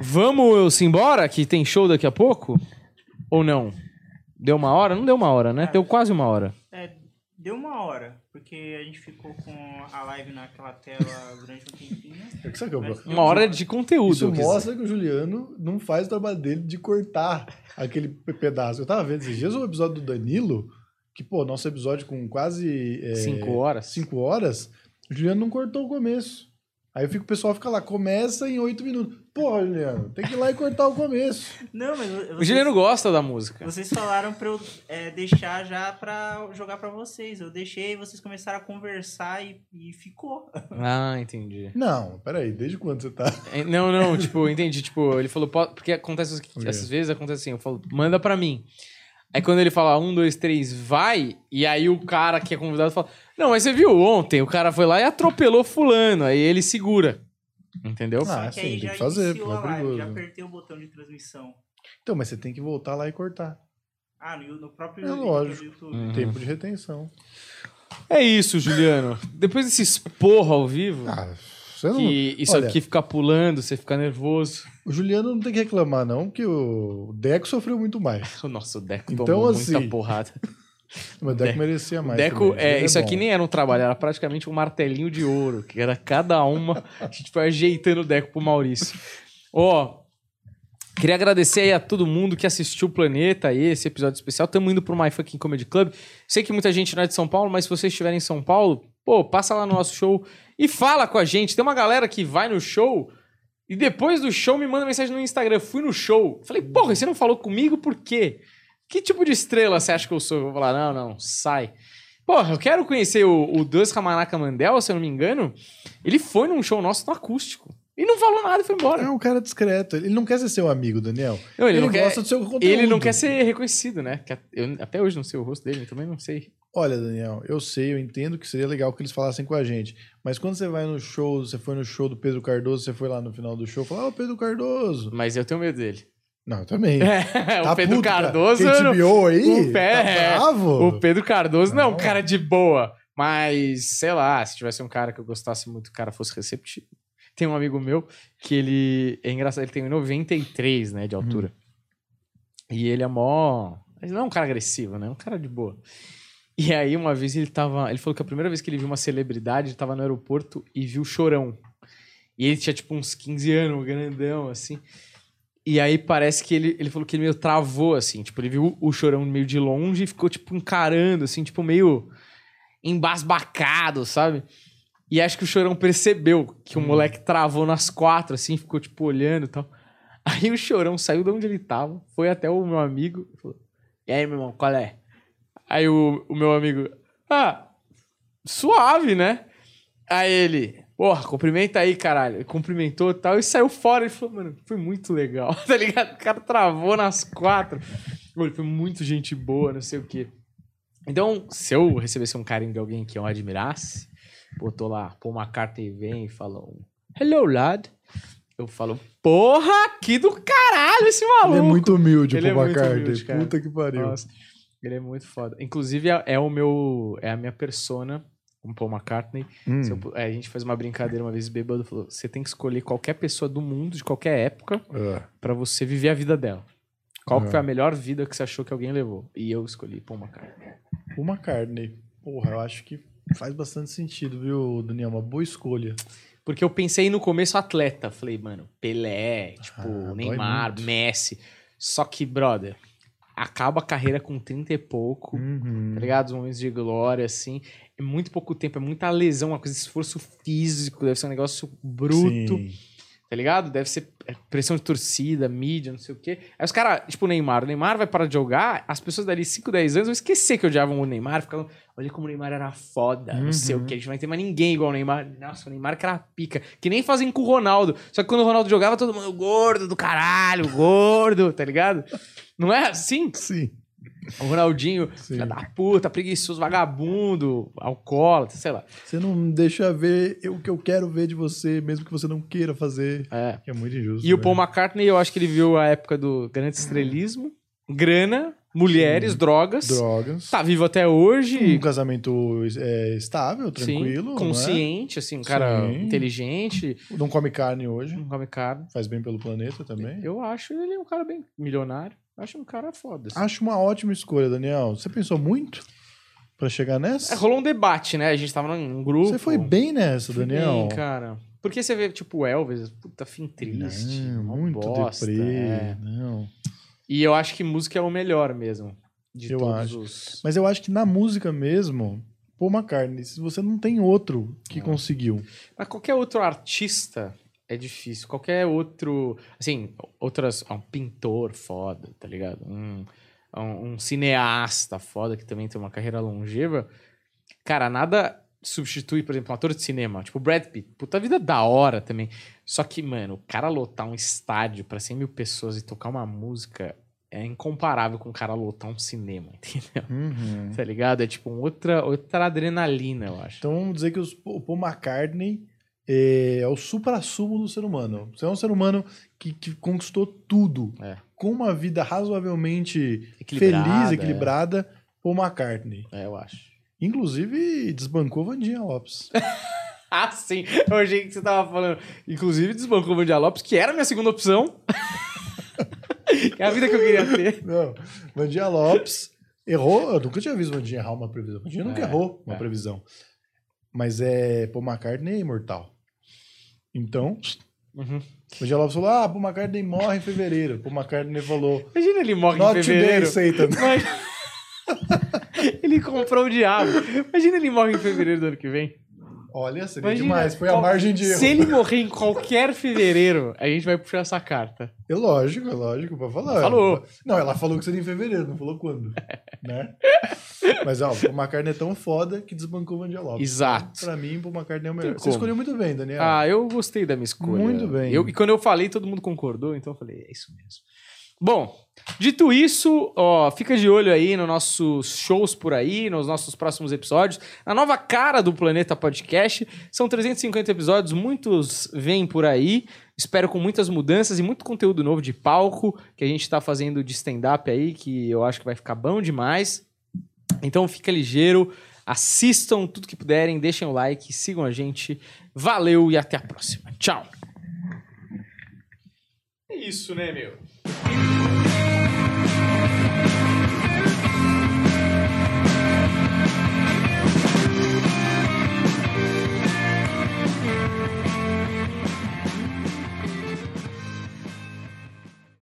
Vamos embora, que tem show daqui a pouco? Ou não? Deu uma hora? Não deu uma hora, né? Deu quase uma hora. É, deu uma hora, porque a gente ficou com a live naquela tela durante um tempinho. É que sabe Mas-? Uma hora de conteúdo. Isso mostra que o Juliano não faz o trabalho dele de cortar aquele pe- pedaço. Eu tava vendo esses dias o episódio do Danilo, que, pô, nosso episódio com quase é, Cinco horas. cinco horas, o Juliano não cortou o começo. Aí fica, o pessoal fica lá, começa em oito minutos. Porra, Juliano, tem que ir lá e cortar o começo. Não, mas vocês, O Juliano gosta da música. vocês falaram pra eu é, deixar já pra jogar pra vocês. Eu deixei, vocês começaram a conversar e, e ficou. Ah, entendi. Não, peraí, desde quando você tá? É, Não, não, tipo, entendi. Tipo, ele falou, porque acontece, o que- quê? essas vezes acontece assim, eu falo, manda pra mim. Aí quando ele fala um, dois, três, vai, e aí o cara que é convidado fala, não, mas você viu ontem, o cara foi lá e atropelou fulano, aí ele segura. Entendeu? Ah, Só que sim, aí tem já que fazer, iniciou porque é live, já perigoso. apertei o botão de transmissão. Então, mas você tem que voltar lá e cortar. Ah, no, no próprio É lógico. do YouTube. Uhum. Tempo de retenção. É isso, Juliano. Depois desse esporro ao vivo, Ah, você não. que isso olha- aqui fica pulando, você fica nervoso. O Juliano não tem que reclamar, não, que o Deco sofreu muito mais. O nosso Deco Então, tomou assim, muita porrada. Mas o Deco De- merecia mais. Deco, também. é, Ele isso bom. aqui nem era um trabalho, era praticamente um martelinho de ouro, que era cada uma, a gente foi ajeitando o Deco pro Maurício. Ó, queria agradecer aí a todo mundo que assistiu o Planeta aí, esse episódio especial. Estamos indo pro My Fucking Comedy Club. Sei que muita gente não é de São Paulo, mas se vocês estiverem em São Paulo, pô, passa lá no nosso show e fala com a gente. Tem uma galera que vai no show e depois do show me manda mensagem no Instagram. Fui no show. Falei, porra, você não falou comigo por quê? Que tipo de estrela você acha que eu sou? Eu vou falar, não, não, sai. Porra, eu quero conhecer o, o Dus Ramanaka Mandel, se eu não me engano. Ele foi num show nosso no acústico. E não falou nada e foi embora. É um cara discreto. Ele não quer ser seu amigo, Daniel. Não, ele, Ele, não quer, gosta do seu conteúdo. ele não quer ser reconhecido, né? Eu até hoje não sei o rosto dele, também não sei. Olha, Daniel, eu sei, eu entendo que seria legal que eles falassem com a gente. Mas quando você vai no show, você foi no show do Pedro Cardoso, você foi lá no final do show, falou, ô Pedro Cardoso. Mas eu tenho medo dele. Não, eu também. o Pedro puto. Cardoso. Biou aí? o tá é. bravo? O Pedro Cardoso não é um Não. cara de boa. Mas, sei lá, se tivesse um cara que eu gostasse muito, o cara fosse receptivo. Tem um amigo meu que ele. É engraçado, ele tem 93, né, de altura. E ele é mó. Ele não é um cara agressivo, né? É um cara de boa. E aí, uma vez ele tava. Ele falou que a primeira vez que ele viu uma celebridade, ele tava no aeroporto e viu o chorão. E ele tinha, tipo, uns 15 anos, grandão, assim. E aí parece que ele, ele falou que ele meio travou, assim. Tipo, ele viu o chorão meio de longe e ficou, tipo, encarando, assim, tipo, meio embasbacado, sabe? E acho que o chorão percebeu que o moleque travou nas quatro, assim, ficou, tipo, olhando e tal. Aí o chorão saiu de onde ele tava, foi até o meu amigo e falou: E aí, meu irmão, qual é? Aí o, o meu amigo, ah, suave, né? Aí ele, porra, cumprimenta aí, caralho. Cumprimentou e tal, e saiu fora. Ele falou, mano, foi muito legal, tá ligado? O cara travou nas quatro. Pô, Ele foi muito gente boa, não sei o quê. Então, se eu recebesse um carinho de alguém que eu admirasse, botou lá, Paul McCartney vem e falou, hello, lad. Eu falo, porra, que do caralho esse maluco. Ele é muito humilde, Ele é muito McCartney. humilde, cara. Puta que pariu. Nossa, ele é muito foda. Inclusive, é, é o meu. É a minha persona, como Paul McCartney. Hum, eu é, a gente faz uma brincadeira uma vez bêbado, falou: você tem que escolher qualquer pessoa do mundo, de qualquer época, é. pra você viver a vida dela. Qual É. foi a melhor vida que você achou que alguém levou? E eu escolhi Paul McCartney. Paul McCartney. Porra, eu acho que faz bastante sentido, viu, Daniel? Uma boa escolha. Porque eu pensei no começo atleta. Falei, mano, Pelé, tipo, Ah, Neymar. Messi. Só que, brother, acaba a carreira com 30 e pouco. Uhum. tá ligado? Os momentos de glória, assim. É muito pouco tempo, é muita lesão, uma coisa de esforço físico, deve ser um negócio bruto, Sim. tá ligado? Deve ser pressão de torcida, mídia, não sei o quê. Aí os caras, tipo o Neymar, o Neymar vai parar de jogar, as pessoas dali 5, 10 anos vão esquecer que odiavam o Neymar, ficavam, olha como o Neymar era foda, não sei o Uhum. quê, a gente não vai ter mais ninguém igual o Neymar. Nossa, o Neymar que era pica, que nem fazem com o Ronaldo. Só que quando o Ronaldo jogava, todo mundo, gordo do caralho, gordo, tá ligado? Não é assim? Sim. O Ronaldinho, Sim. filha da puta, preguiçoso, vagabundo, alcoólatra, sei lá. Você não deixa ver o que eu quero ver de você, mesmo que você não queira fazer. É. Que é muito injusto. E o né? Paul McCartney, eu acho que ele viu a época do grande estrelismo, grana, mulheres, drogas. Drogas. Tá vivo até hoje. Um casamento é, estável, sim, tranquilo. não é? consciente, assim, um cara Sim. inteligente, Não come carne hoje. não come carne. Faz bem pelo planeta também. Eu acho ele um cara bem milionário. Acho um cara foda. assim. Acho uma ótima escolha, Daniel. Você pensou muito pra chegar nessa? É, rolou um debate, né? A gente tava num grupo. Você foi bem nessa, Daniel. Bem, cara. Porque você vê, tipo, o Elvis, puta, fim triste. Não, uma muito bosta, deprê. é. Não. E eu acho que música é o melhor mesmo. De Eu todos acho. os. Mas eu acho que na música mesmo, Paul McCartney, se você não tem outro que É. conseguiu. Mas qualquer outro artista é difícil. Qualquer outro. Assim, outras. Um pintor foda, tá ligado? Um, um, um cineasta foda que também tem uma carreira longeva. Cara, nada substitui, por exemplo, um ator de cinema. Tipo, Brad Pitt. Puta vida da hora também. Só que, mano, o cara lotar um estádio pra 100 mil pessoas e tocar uma música é incomparável com o cara lotar um cinema, entendeu? Uhum. Tá ligado? É tipo outra, outra adrenalina, eu acho. Então vamos dizer que os- o Paul McCartney é, é o supra-sumo do ser humano. Você é um ser humano que, que conquistou tudo. É. Com uma vida razoavelmente Equilibrada, feliz, equilibrada, Paul McCartney. É, eu acho. Inclusive, desbancou Vandinha Lopes. Ah, sim. Eu achei que você tava falando. Inclusive, desbancou o Vandia Lopes, que era a minha segunda opção. que é a vida que eu queria ter. Não, Vandinha Lopes errou. Eu nunca tinha visto Vandinha errar uma previsão. Vandinha nunca É, errou uma é. previsão. Mas é Paul McCartney é imortal. Então, Uhum. Vandinha Lopes falou: Ah, Paul McCartney morre em fevereiro. Paul McCartney falou: Imagina ele morre Not em fevereiro. today, Satan. Mas- ele comprou o diabo. Imagina ele morre em fevereiro do ano que vem. Olha, seria Imagina, demais. Foi a qual- margem de erro. Se ele morrer em qualquer fevereiro, a gente vai puxar essa carta. É lógico, é lógico, pra falar. Falou. Não, ela falou que seria em fevereiro, não falou quando. né? Mas, ó, o Paul McCartney é tão foda que desbancou o Vandia Lopes. Exato. Pra mim, o Paul McCartney é o melhor. Você escolheu muito bem, Daniel. Ah, eu gostei da minha escolha. Muito bem. Eu- e quando eu falei, todo mundo concordou, então eu falei, é isso mesmo. Bom, dito isso, ó, fica de olho aí nos nossos shows por aí, nos nossos próximos episódios. Na nova cara do Planeta Podcast. São 350 episódios, muitos vêm por aí. Espero com muitas mudanças e muito conteúdo novo de palco que a gente tá fazendo de stand-up aí, que eu acho que vai ficar bom demais. Então fica ligeiro, assistam tudo que puderem, deixem o like, sigam a gente. Valeu e até a próxima. Tchau. É isso, né, meu?